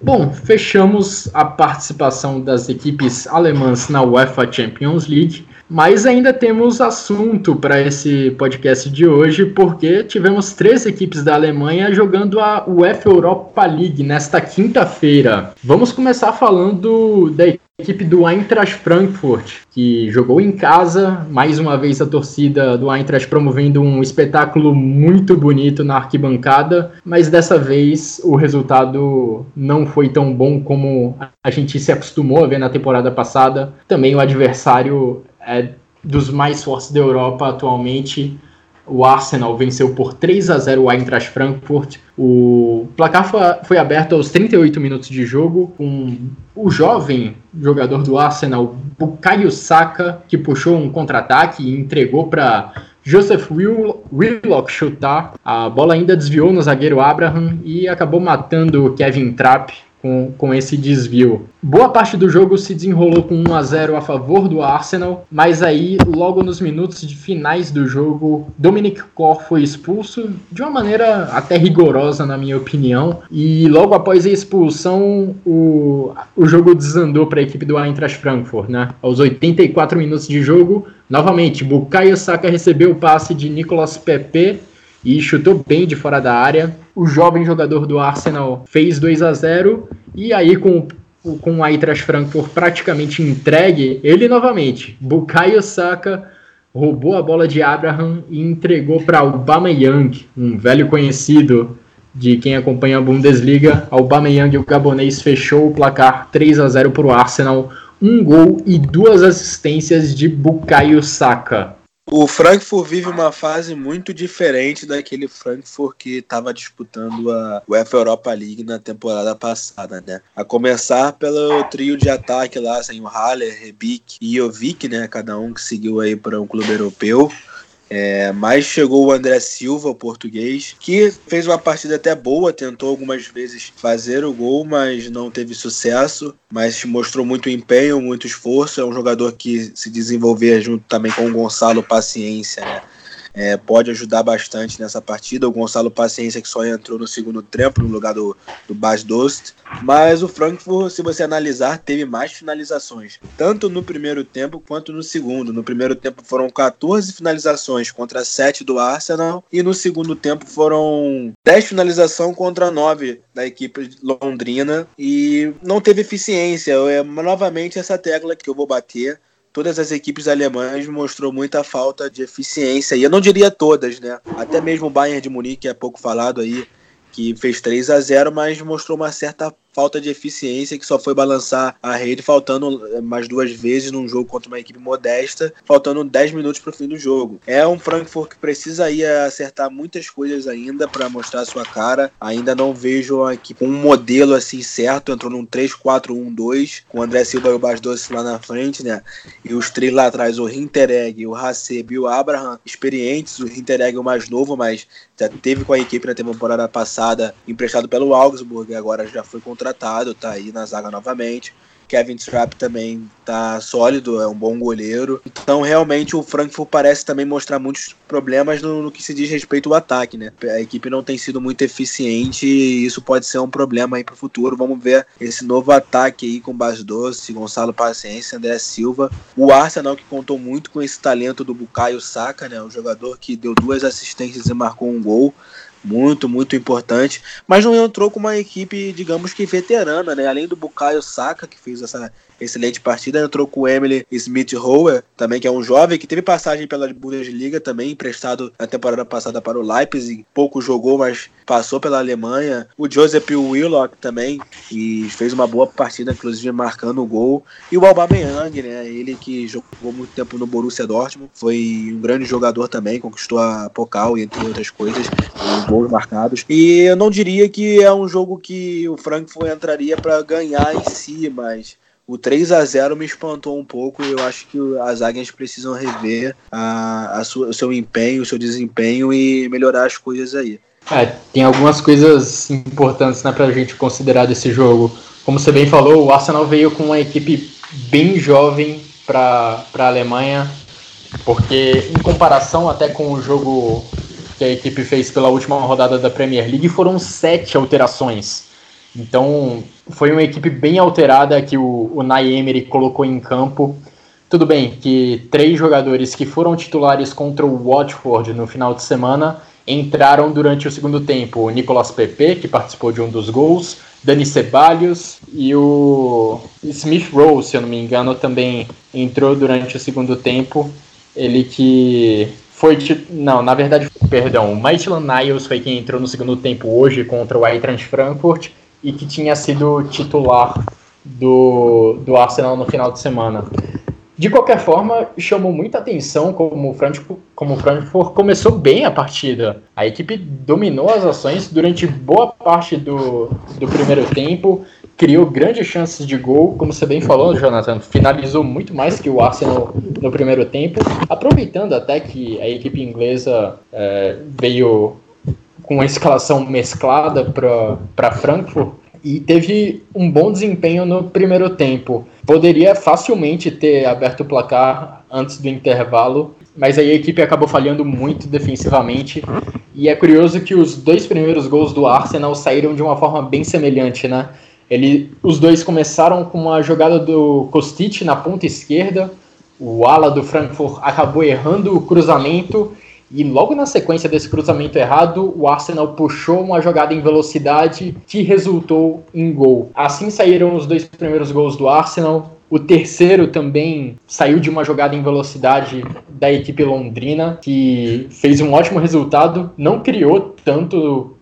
A: Bom, fechamos a participação das equipes alemãs na UEFA Champions League, mas ainda temos assunto para esse podcast de hoje, porque tivemos três equipes da Alemanha jogando a UEFA Europa League nesta quinta-feira. Vamos começar falando da equipe do Eintracht Frankfurt, que jogou em casa, mais uma vez a torcida do Eintracht promovendo um espetáculo muito bonito na arquibancada, mas dessa vez o resultado não foi tão bom como a gente se acostumou a ver na temporada passada. Também o adversário é dos mais fortes da Europa atualmente, o Arsenal venceu por 3 a 0 o Eintracht Frankfurt. O placar foi, aberto aos 38 minutos de jogo, com o jovem jogador do Arsenal, Bukayo Saka, que puxou um contra-ataque e entregou para Joseph Will, Willock chutar. A bola ainda desviou no zagueiro Abraham e acabou matando o Kevin Trapp com, com esse desvio. Boa parte do jogo se desenrolou com 1 a 0 a favor do Arsenal, mas aí, logo nos minutos de finais do jogo, Dominic Kor foi expulso de uma maneira até rigorosa, na minha opinião, e logo após a expulsão, o, o jogo desandou para a equipe do Eintracht Frankfurt, né? Aos 84 minutos de jogo, novamente, Bukayo Saka recebeu o passe de Nicolas Pepe e chutou bem de fora da área. O jovem jogador do Arsenal fez 2 a 0 e aí com com o Eintracht Frankfurt praticamente entregue, ele novamente, Bukayo Saka roubou a bola de Abraham e entregou para Aubameyang, um velho conhecido de quem acompanha a Bundesliga. Aubameyang, o gabonês, fechou o placar 3 a 0 para o Arsenal, um gol e duas assistências de Bukayo Saka.
B: O Frankfurt vive uma fase muito diferente daquele Frankfurt que estava disputando a UEFA Europa League na temporada passada, né? A começar pelo trio de ataque lá, sem o Haller, Rebic e Jovic, né? Cada um que seguiu aí para um clube europeu. É, mas chegou o André Silva, o português, que fez uma partida até boa, tentou algumas vezes fazer o gol, mas não teve sucesso. Mas mostrou muito empenho, muito esforço. É um jogador que se desenvolver junto também com o Gonçalo Paciência, né? É, pode ajudar bastante nessa partida. O Gonçalo Paciência, que só entrou no segundo tempo, no lugar do, do Bas Dost. Mas o Frankfurt, se você analisar, teve mais finalizações, tanto no primeiro tempo quanto no segundo. No primeiro tempo foram 14 finalizações contra 7 do Arsenal, e no segundo tempo foram 10 finalizações contra 9 da equipe londrina, e não teve eficiência. É novamente essa tecla que eu vou bater todas as equipes alemãs mostrou muita falta de eficiência. E eu não diria todas, né? Até mesmo o Bayern de Munique, que é pouco falado aí, que fez 3 a 0 mas mostrou uma certa falta de eficiência que só foi balançar a rede faltando eh, mais duas vezes num jogo contra uma equipe modesta, faltando 10 minutos para o fim do jogo. É um Frankfurt que precisa aí acertar muitas coisas ainda para mostrar sua cara. Ainda não vejo a equipe com um modelo assim certo, entrou num 3-4-1-2 com o André Silva e o Bas Doce lá na frente, né? E os três lá atrás, o Hintereg, o Haseb e o Abraham, experientes, o Hintereg o mais novo, mas já teve com a equipe na temporada passada, emprestado pelo Augsburg, agora já foi contratado, tá aí na zaga novamente. Kevin Trapp também tá sólido, é um bom goleiro. Então, realmente, o Frankfurt parece também mostrar muitos problemas no, no, que se diz respeito ao ataque, né? A equipe não tem sido muito eficiente e isso pode ser um problema aí pro futuro. Vamos ver esse novo ataque aí com Bas Doce, Gonçalo Paciência, André Silva. O Arsenal que contou muito com esse talento do Bukayo Saka, né? O jogador que deu duas assistências e marcou um gol muito, muito importante, mas não entrou com uma equipe, digamos que veterana, né? Além do Bukayo Saka, que fez essa excelente partida. Entrou com o Emily Smith Howe, também que é um jovem que teve passagem pela Bundesliga também, emprestado na temporada passada para o Leipzig. Pouco jogou, mas passou pela Alemanha. O Joseph Willock também, e fez uma boa partida, inclusive marcando o gol. E o Aubameyang, né? Ele que jogou muito tempo no Borussia Dortmund, foi um grande jogador também, conquistou a Pokal, entre outras coisas, gols marcados. E eu não diria que é um jogo que o Frankfurt entraria para ganhar em si, mas o 3 a 0 me espantou um pouco. Eu acho que as águias precisam rever a, a sua, o seu empenho, o seu desempenho e melhorar as coisas aí.
A: É, tem algumas coisas importantes né, para a gente considerar desse jogo. Como você bem falou, o Arsenal veio com uma equipe bem jovem para a Alemanha, porque em comparação até com o jogo que a equipe fez pela última rodada da Premier League, foram sete alterações. Então, foi uma equipe bem alterada que o, o colocou em campo. Tudo bem que três jogadores que foram titulares contra o Watford no final de semana entraram durante o segundo tempo. O Nicolas Pepe, que participou de um dos gols, Dani Ceballos e o Smith Rowe, se eu não me engano, também entrou durante o segundo tempo. Ele que foi. Não, na verdade, perdão, o Maitland Niles foi quem entrou no segundo tempo hoje contra o Eintracht Frankfurt e que tinha sido titular do, do Arsenal no final de semana. De qualquer forma, chamou muita atenção como o Frankfurt, como o Frankfurt começou bem a partida. A equipe dominou as ações durante boa parte do, do primeiro tempo, criou grandes chances de gol, como você bem falou, Jonathan, finalizou muito mais que o Arsenal no primeiro tempo, aproveitando até que a equipe inglesa é, veio com uma escalação mesclada para Frankfurt e teve um bom desempenho no primeiro tempo. Poderia facilmente ter aberto o placar antes do intervalo, mas aí a equipe acabou falhando muito defensivamente. E é curioso que os dois primeiros gols do Arsenal saíram de uma forma bem semelhante, né? Ele, os dois começaram com uma jogada do Kostic na ponta esquerda. O ala do Frankfurt acabou errando o cruzamento e logo na sequência desse cruzamento errado, o Arsenal puxou uma jogada em velocidade que resultou em gol. Assim saíram os dois primeiros gols do Arsenal. O terceiro também saiu de uma jogada em velocidade da equipe londrina, que fez um ótimo resultado, não criou tanto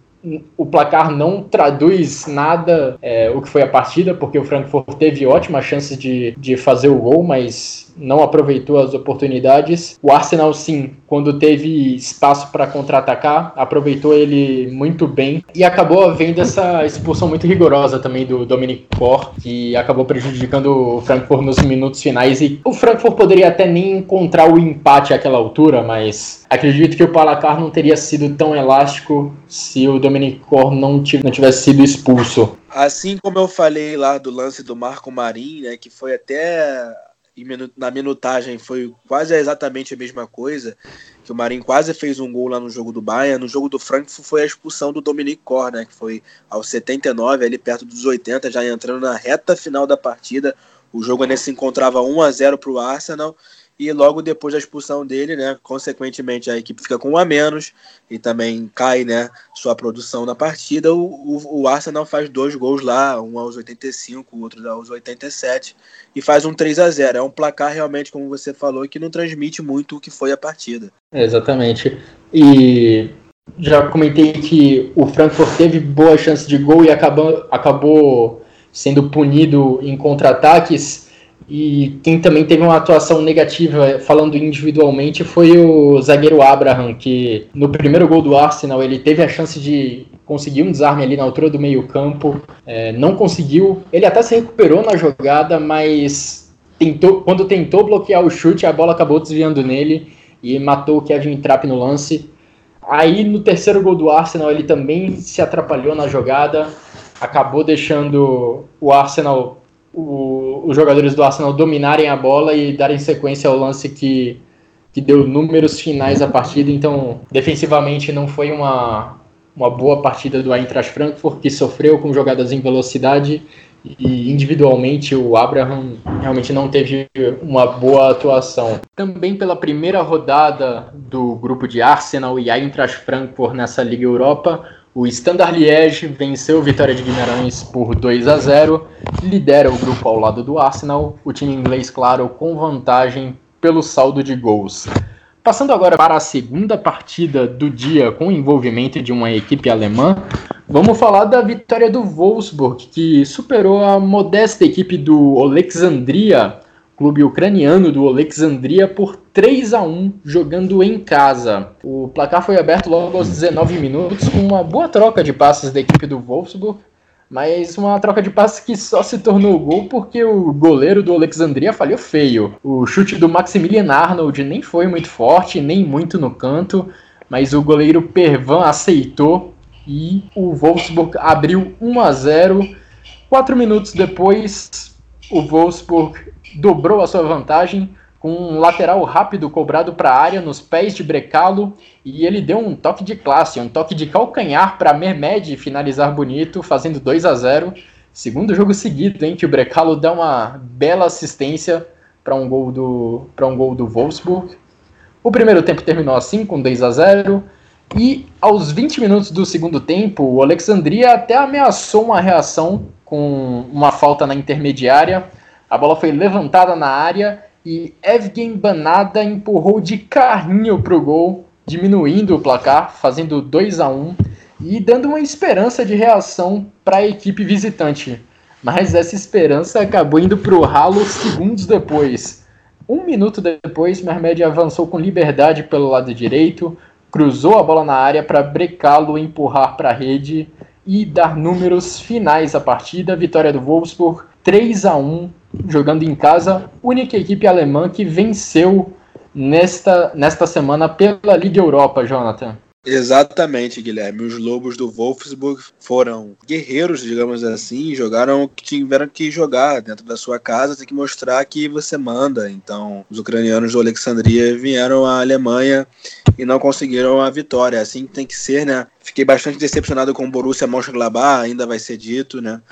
A: o placar não traduz nada é, o que foi a partida, porque o Frankfurt teve ótimas chances de, de fazer o gol, mas não aproveitou as oportunidades. O Arsenal, sim, quando teve espaço para contra-atacar, aproveitou ele muito bem e acabou havendo essa expulsão muito rigorosa também do Dominic Kor, que acabou prejudicando o Frankfurt nos minutos finais. E o Frankfurt poderia até nem encontrar o empate àquela altura, mas acredito que o placar não teria sido tão elástico se o Dominic Kor não tivesse sido expulso.
B: Assim como eu falei lá do lance do Marco Marim, né, que foi até na minutagem foi quase exatamente a mesma coisa, que o Marinho quase fez um gol lá no jogo do Bayern, no jogo do Frankfurt foi a expulsão do Dominique Kor, né, que foi aos 79, ali perto dos 80, já entrando na reta final da partida, o jogo ainda se encontrava 1 a 0 para o Arsenal, e logo depois da expulsão dele, né, consequentemente a equipe fica com um a menos e também cai, né, sua produção na partida. O, o, o, Arsenal faz dois gols lá, um aos 85, o outro aos 87 e faz um 3 a 0. É um placar realmente, como você falou, que não transmite muito o que foi a partida.
A: Exatamente. E já comentei que o Frankfurt teve boa chance de gol e acabou, acabou sendo punido em contra-ataques e quem também teve uma atuação negativa, falando individualmente, foi o zagueiro Abraham, que no primeiro gol do Arsenal ele teve a chance de conseguir um desarme ali na altura do meio-campo, é, não conseguiu. Ele até se recuperou na jogada, mas tentou, quando tentou bloquear o chute, a bola acabou desviando nele e matou o Kevin Trapp no lance. Aí no terceiro gol do Arsenal ele também se atrapalhou na jogada, acabou deixando o Arsenal o, os jogadores do Arsenal dominarem a bola e darem sequência ao lance que, que deu números finais à partida. Então, defensivamente, não foi uma, uma boa partida do Eintracht Frankfurt, que sofreu com jogadas em velocidade e individualmente o Abraham realmente não teve uma boa atuação. Também pela primeira rodada do grupo de Arsenal e Eintracht Frankfurt nessa Liga Europa, o Standard Liège venceu o Vitória de Guimarães por 2 a 0, lidera o grupo ao lado do Arsenal, o time inglês, claro, com vantagem pelo saldo de gols. Passando agora para a segunda partida do dia com envolvimento de uma equipe alemã, vamos falar da vitória do Wolfsburg, que superou a modesta equipe do Alexandria clube ucraniano do Alexandria por 3 a 1 jogando em casa. O placar foi aberto logo aos 19 minutos com uma boa troca de passes da equipe do Wolfsburg. mas uma troca de passes que só se tornou gol porque o goleiro do Alexandria falhou feio. O chute do Maximilian Arnold nem foi muito forte, nem muito no canto, mas o goleiro Pervan aceitou e o Wolfsburg abriu 1 a 0. Quatro minutos depois, o Wolfsburg dobrou a sua vantagem com um lateral rápido cobrado para a área nos pés de Brecalo e ele deu um toque de classe, um toque de calcanhar para Mermed finalizar bonito, fazendo 2 a 0. Segundo jogo seguido em que o Brecalo dá uma bela assistência para um gol do para um gol do Wolfsburg. O primeiro tempo terminou assim com 2 a 0 e aos 20 minutos do segundo tempo, o Alexandria até ameaçou uma reação com uma falta na intermediária. A bola foi levantada na área e Evgen Banada empurrou de carrinho para o gol, diminuindo o placar, fazendo 2 a 1 e dando uma esperança de reação para a equipe visitante. Mas essa esperança acabou indo para o ralo segundos depois. Um minuto depois, Mermed avançou com liberdade pelo lado direito, cruzou a bola na área para brecá-lo empurrar para a rede e dar números finais à partida. Vitória do Wolfsburg 3 a 1 jogando em casa, única equipe alemã que venceu nesta, nesta semana pela Liga Europa, Jonathan.
B: Exatamente, Guilherme. Os Lobos do Wolfsburg foram guerreiros, digamos assim, jogaram o que tiveram que jogar dentro da sua casa, tem que mostrar que você manda. Então, os ucranianos do Alexandria vieram à Alemanha e não conseguiram a vitória. Assim tem que ser, né? Fiquei bastante decepcionado com o Borussia Mönchengladbach, ainda vai ser dito, né?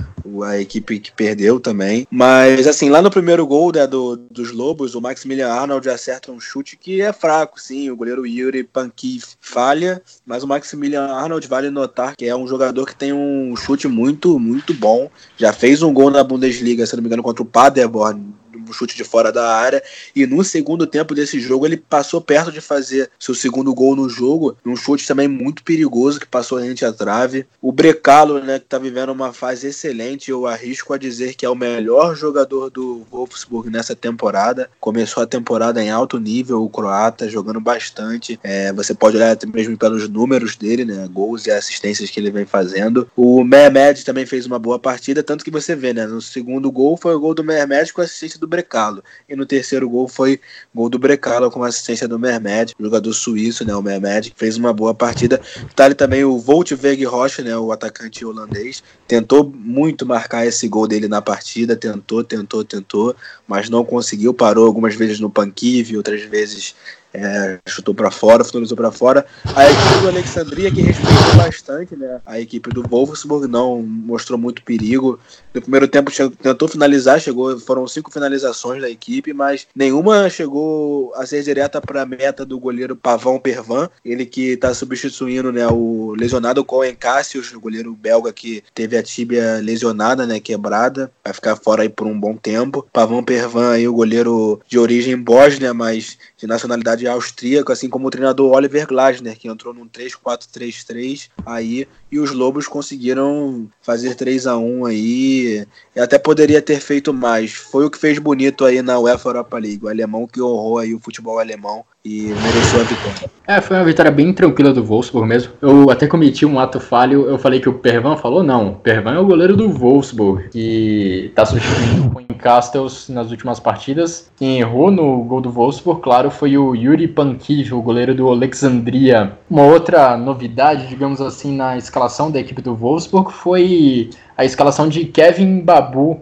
B: A equipe que perdeu também. Mas, assim, lá no primeiro gol né, do, dos Lobos, o Maximilian Arnold acerta um chute que é fraco, sim. O goleiro Yuri Pankif falha, mas o Maximilian Arnold vale notar que é um jogador que tem um chute muito, muito bom. Já fez um gol na Bundesliga, se não me engano, contra o Paderborn um chute de fora da área. E no segundo tempo desse jogo, ele passou perto de fazer seu segundo gol no jogo. Um chute também muito perigoso que passou rente à trave. O Brecalo, né, que tá vivendo uma fase excelente, eu arrisco a dizer que é o melhor jogador do Wolfsburg nessa temporada. Começou a temporada em alto nível, o croata, jogando bastante. É, você pode olhar até mesmo pelos números dele, né, gols e assistências que ele vem fazendo. O Mehmed também fez uma boa partida, tanto que você vê, né, no segundo gol foi o gol do Mehmed com assistência do Brecalo. E no terceiro gol foi gol do Brecalo com assistência do Mermed, jogador suíço, né, o Mermed, fez uma boa partida. Tá ali também o Voltweg Rocha, né, o atacante holandês, tentou muito marcar esse gol dele na partida, tentou, tentou, tentou, mas não conseguiu, parou algumas vezes no Panquive, outras vezes é, chutou para fora, finalizou para fora. A equipe do Alexandria que respeitou bastante, né? A equipe do Wolfsburg não mostrou muito perigo. No primeiro tempo tentou finalizar, chegou, foram cinco finalizações da equipe, mas nenhuma chegou a ser direta para a meta do goleiro Pavão Pervan, ele que está substituindo, né, o lesionado Cohen Cassius, o goleiro belga que teve a tíbia lesionada, né, quebrada, vai ficar fora aí por um bom tempo. Pavão Pervan aí o goleiro de origem bósnia, mas de nacionalidade austríaca, assim como o treinador Oliver Glasner, que entrou num 3-4-3-3 aí, e os Lobos conseguiram fazer 3 a 1 aí, e até poderia ter feito mais. Foi o que fez bonito aí na UEFA Europa League, o alemão que honrou aí o futebol alemão e mereceu a vitória.
A: É, foi uma vitória bem tranquila do Wolfsburg mesmo. Eu até cometi um ato falho, eu falei que o Pervan falou, não, o Pervan é o goleiro do Wolfsburg, que tá substituindo o Castles nas últimas partidas. Quem errou no gol do Wolfsburg, claro, foi o Yuri Pankiv, o goleiro do Alexandria. Uma outra novidade, digamos assim, na escalação da equipe do Wolfsburg foi a escalação de Kevin Babu,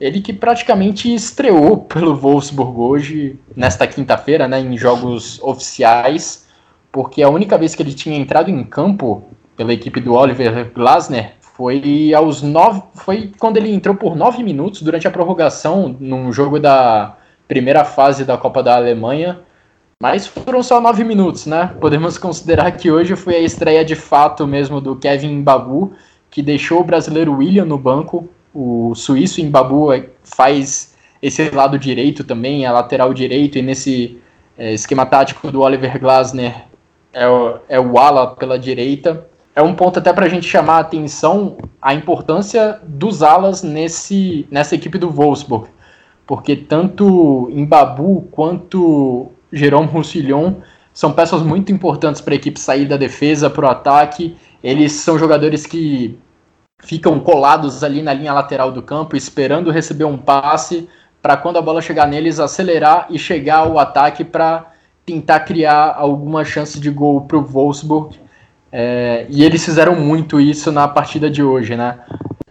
A: ele que praticamente estreou pelo Wolfsburg hoje, nesta quinta-feira, né, em jogos oficiais, porque a única vez que ele tinha entrado em campo pela equipe do Oliver Glasner foi aos nove, foi quando ele entrou por nove minutos durante a prorrogação num jogo da primeira fase da Copa da Alemanha. Mas foram só nove minutos, né? Podemos considerar que hoje foi a estreia de fato mesmo do Kevin Babu, que deixou o brasileiro William no banco o suíço em Babu é, faz esse lado direito também, é lateral direito, e nesse é, esquema tático do Oliver Glasner é o, é o ala pela direita. É um ponto até para a gente chamar a atenção a importância dos alas nesse, nessa equipe do Wolfsburg, porque tanto em Babu quanto Jerome Roussillon são peças muito importantes para a equipe sair da defesa para o ataque. Eles são jogadores que ficam colados ali na linha lateral do campo, esperando receber um passe para quando a bola chegar neles acelerar e chegar ao ataque para tentar criar alguma chance de gol para o Wolfsburg. É, e eles fizeram muito isso na partida de hoje, né?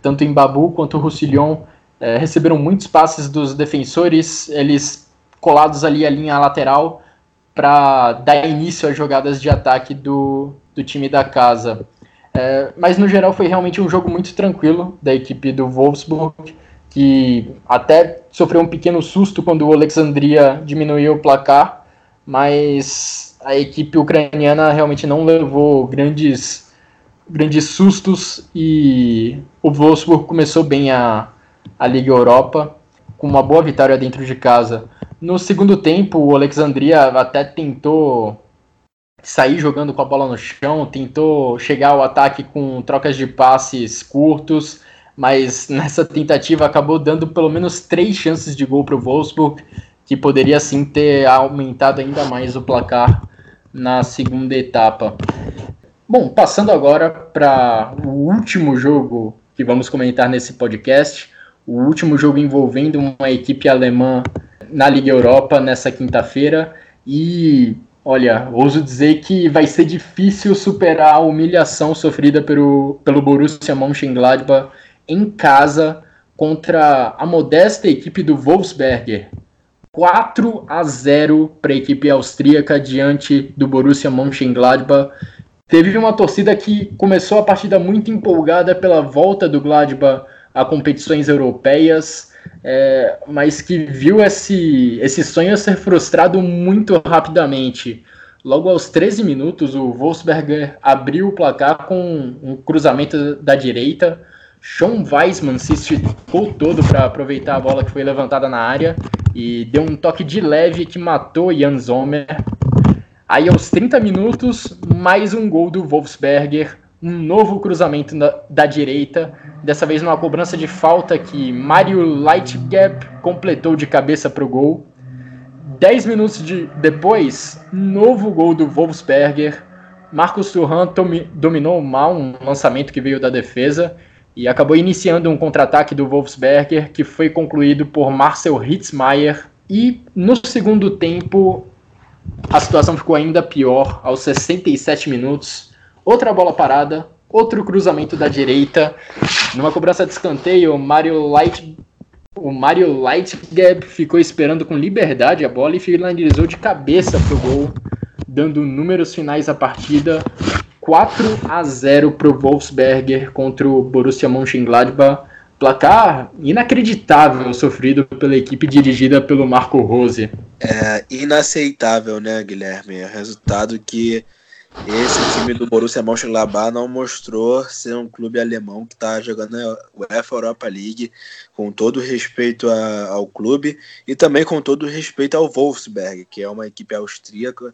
A: Tanto em Babu quanto o Roussillon é, receberam muitos passes dos defensores, eles colados ali à linha lateral para dar início às jogadas de ataque do, do time da casa. É, mas no geral foi realmente um jogo muito tranquilo da equipe do Wolfsburg, que até sofreu um pequeno susto quando o Alexandria diminuiu o placar, mas a equipe ucraniana realmente não levou grandes, grandes sustos e o Wolfsburg começou bem a, a Liga Europa com uma boa vitória dentro de casa. No segundo tempo, o Alexandria até tentou sair jogando com a bola no chão, tentou chegar ao ataque com trocas de passes curtos, mas nessa tentativa acabou dando pelo menos três chances de gol para o Wolfsburg, que poderia sim ter aumentado ainda mais o placar na segunda etapa. Bom, passando agora para o último jogo que vamos comentar nesse podcast, o último jogo envolvendo uma equipe alemã na Liga Europa nessa quinta-feira e olha, ouso dizer que vai ser difícil superar a humilhação sofrida pelo, pelo Borussia Mönchengladbach em casa contra a modesta equipe do Wolfsberger. 4 a 0 para a equipe austríaca diante do Borussia Mönchengladbach. Teve uma torcida que começou a partida muito empolgada pela volta do Gladbach a competições europeias, é, mas que viu esse, esse sonho ser frustrado muito rapidamente. Logo aos 13 minutos, o Wolfsberger abriu o placar com um cruzamento da direita. Sean Weissman se esticou todo para aproveitar a bola que foi levantada na área e deu um toque de leve que matou Jan Sommer. Aí aos 30 minutos, mais um gol do Wolfsberger, um novo cruzamento da, da direita, dessa vez numa cobrança de falta que Mario Lightgap completou de cabeça para o gol. Dez minutos de, depois, novo gol do Wolfsberger. Marcos Turhan dominou mal um lançamento que veio da defesa e acabou iniciando um contra-ataque do Wolfsberger que foi concluído por Marcel Hitzmeier. E no segundo tempo, a situação ficou ainda pior. Aos 67 minutos, outra bola parada, outro cruzamento da direita. Numa cobrança de escanteio, o Mario Light o Mario Lightgab ficou esperando com liberdade a bola e finalizou de cabeça pro gol, dando números finais à partida. 4 a 0 para o Wolfsberger contra o Borussia Mönchengladbach. Placar inacreditável sofrido pela equipe dirigida pelo Marco Rose.
B: É inaceitável, né, Guilherme? É resultado que esse time do Borussia Mönchengladbach não mostrou ser um clube alemão que está jogando a UEFA Europa League com todo respeito a, ao clube e também com todo respeito ao Wolfsberg, que é uma equipe austríaca,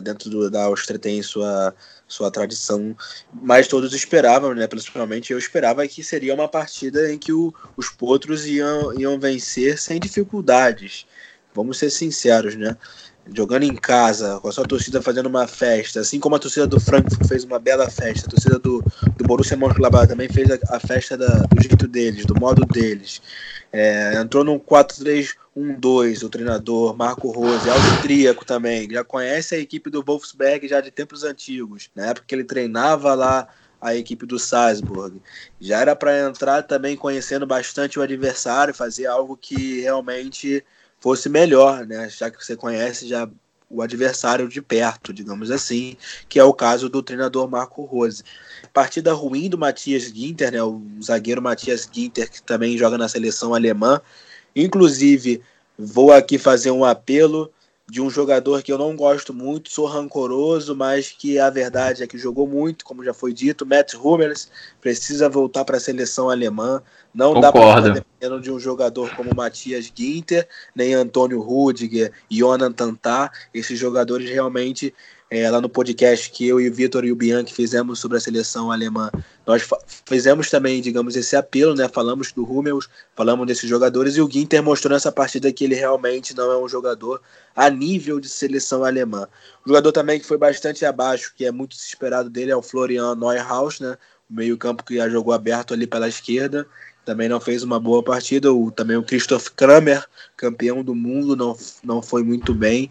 B: dentro do, da Áustria tem sua, sua tradição, mas todos esperavam, né, principalmente eu esperava que seria uma partida em que o, os potros iam, iam vencer sem dificuldades. Vamos ser sinceros, né? Jogando em casa, com a sua torcida fazendo uma festa, assim como a torcida do Frankfurt fez uma bela festa, a torcida do, do Borussia Mönchengladbach também fez a, a festa da, do jeito deles, do modo deles. É, entrou num 4-3-1-2 o treinador Marco Rose, austríaco também, já conhece a equipe do Wolfsberg já de tempos antigos, na época que ele treinava lá a equipe do Salzburg. Já era para entrar também conhecendo bastante o adversário, fazer algo que realmente fosse melhor, né? Já que você conhece já o adversário de perto, digamos assim, que é o caso do treinador Marco Rose. Partida ruim do Matias Ginter, né? O zagueiro Matias Ginter, que também joga na seleção alemã. Inclusive, vou aqui fazer um apelo de um jogador que eu não gosto muito, sou rancoroso, mas que a verdade é que jogou muito, como já foi dito. Matt Hummels precisa voltar para a seleção alemã. Não Concordo. dá para ficar dependendo de um jogador como Matias Ginter, nem Antônio Rudiger, Jonathan Tah. Esses jogadores realmente é, lá no podcast que eu e o Vitor e o Bianchi fizemos sobre a seleção alemã, nós fizemos também, digamos, esse apelo, né? Falamos do Hummels, falamos desses jogadores, e o Ginter mostrou nessa partida que ele realmente não é um jogador a nível de seleção alemã. Um jogador também que foi bastante abaixo, que é muito esperado dele, é o Florian Neuhaus, né? meio-campo que já jogou aberto ali pela esquerda, também não fez uma boa partida. O, também o Christoph Kramer, campeão do mundo, não, não foi muito bem.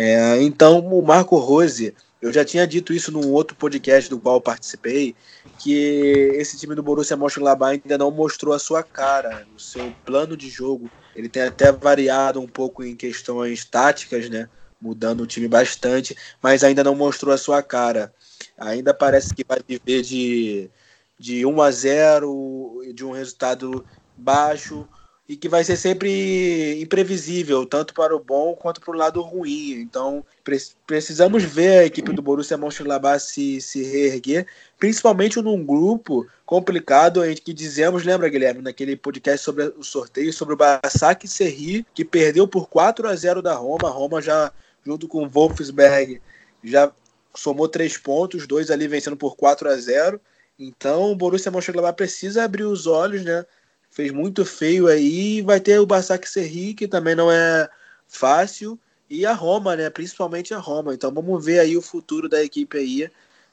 B: É, então, o Marco Rose, eu já tinha dito isso num outro podcast do qual participei, que esse time do Borussia Mönchengladbach ainda não mostrou a sua cara, o seu plano de jogo. Ele tem até variado um pouco em questões táticas, né? Mudando o time bastante, mas ainda não mostrou a sua cara. Ainda parece que vai viver de, de 1 a 0, de um resultado baixo, e que vai ser sempre imprevisível, tanto para o bom quanto para o lado ruim. Então, pre precisamos ver a equipe do Borussia Mönchengladbach se, se reerguer, principalmente num grupo complicado em que dizemos, lembra, Guilherme, naquele podcast sobre o sorteio, sobre o Bassak Serri, que perdeu por 4 a 0 da Roma. A Roma já, junto com o Wolfsberg, já somou três pontos, dois ali vencendo por 4 a 0 Então, o Borussia Mönchengladbach precisa abrir os olhos, né? Fez muito feio aí. Vai ter o Basak Serri, que também não é fácil, e a Roma, né? Principalmente a Roma. Então vamos ver aí o futuro da equipe aí.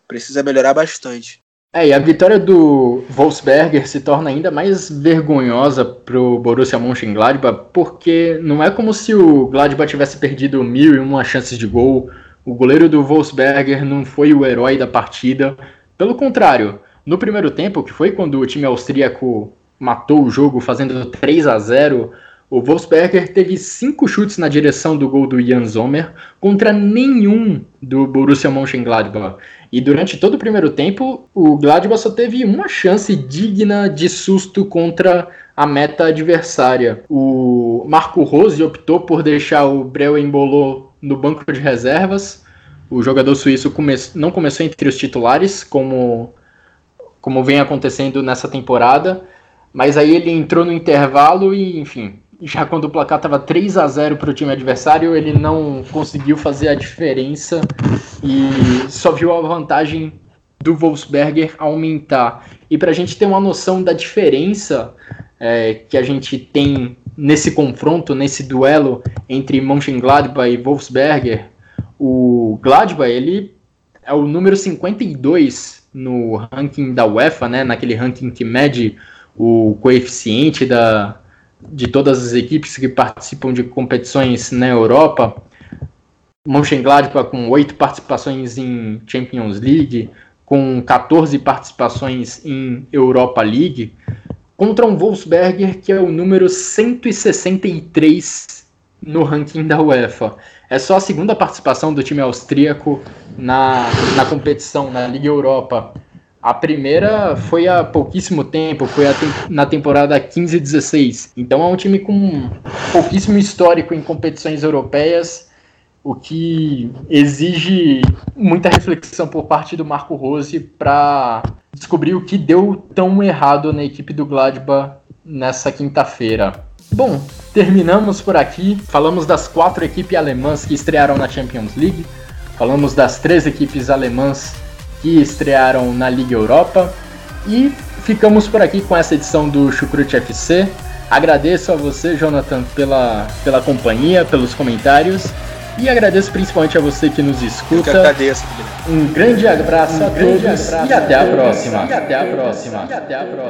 B: Precisa melhorar bastante.
A: É, e a vitória do Wolfsberger se torna ainda mais vergonhosa pro Borussia Mönchengladbach, porque não é como se o Gladbach tivesse perdido mil e uma chances de gol. O goleiro do Wolfsberger não foi o herói da partida. Pelo contrário, no primeiro tempo, que foi quando o time austríaco matou o jogo fazendo 3 a 0 o Wolfsberger teve cinco chutes na direção do gol do Jan Sommer contra nenhum do Borussia Mönchengladbach. E durante todo o primeiro tempo, o Gladbach só teve uma chance digna de susto contra a meta adversária. O Marco Rose optou por deixar o Breu Embolou no banco de reservas. O jogador suíço come não começou entre os titulares, como, como vem acontecendo nessa temporada mas aí ele entrou no intervalo e, enfim, já quando o placar estava 3 a 0 para o time adversário, ele não conseguiu fazer a diferença e só viu a vantagem do Wolfsberger aumentar. E para a gente ter uma noção da diferença é, que a gente tem nesse confronto, nesse duelo entre Mönchengladbach e Wolfsberger, o Gladbach ele é o número 52 no ranking da UEFA, né, naquele ranking que mede o coeficiente da, de todas as equipes que participam de competições na Europa. Mönchengladbach com oito participações em Champions League, com 14 participações em Europa League, contra um Wolfsberger que é o número 163 no ranking da UEFA. É só a segunda participação do time austríaco na, na competição, na Liga Europa. A primeira foi há pouquíssimo tempo, foi na temporada 15 e 16. Então é um time com pouquíssimo histórico em competições europeias, o que exige muita reflexão por parte do Marco Rose para descobrir o que deu tão errado na equipe do Gladbach nessa quinta-feira. Bom, terminamos por aqui. Falamos das quatro equipes alemãs que estrearam na Champions League. Falamos das três equipes alemãs que estrearam na Liga Europa. E ficamos por aqui com essa edição do Chucrute FC. Agradeço a você, Jonathan, pela, pela companhia, pelos comentários. E agradeço principalmente a você que nos escuta. Eu
B: agradeço,
A: Um grande abraço um a grande todos abraço e até a próxima. E até a próxima. E até a próxima.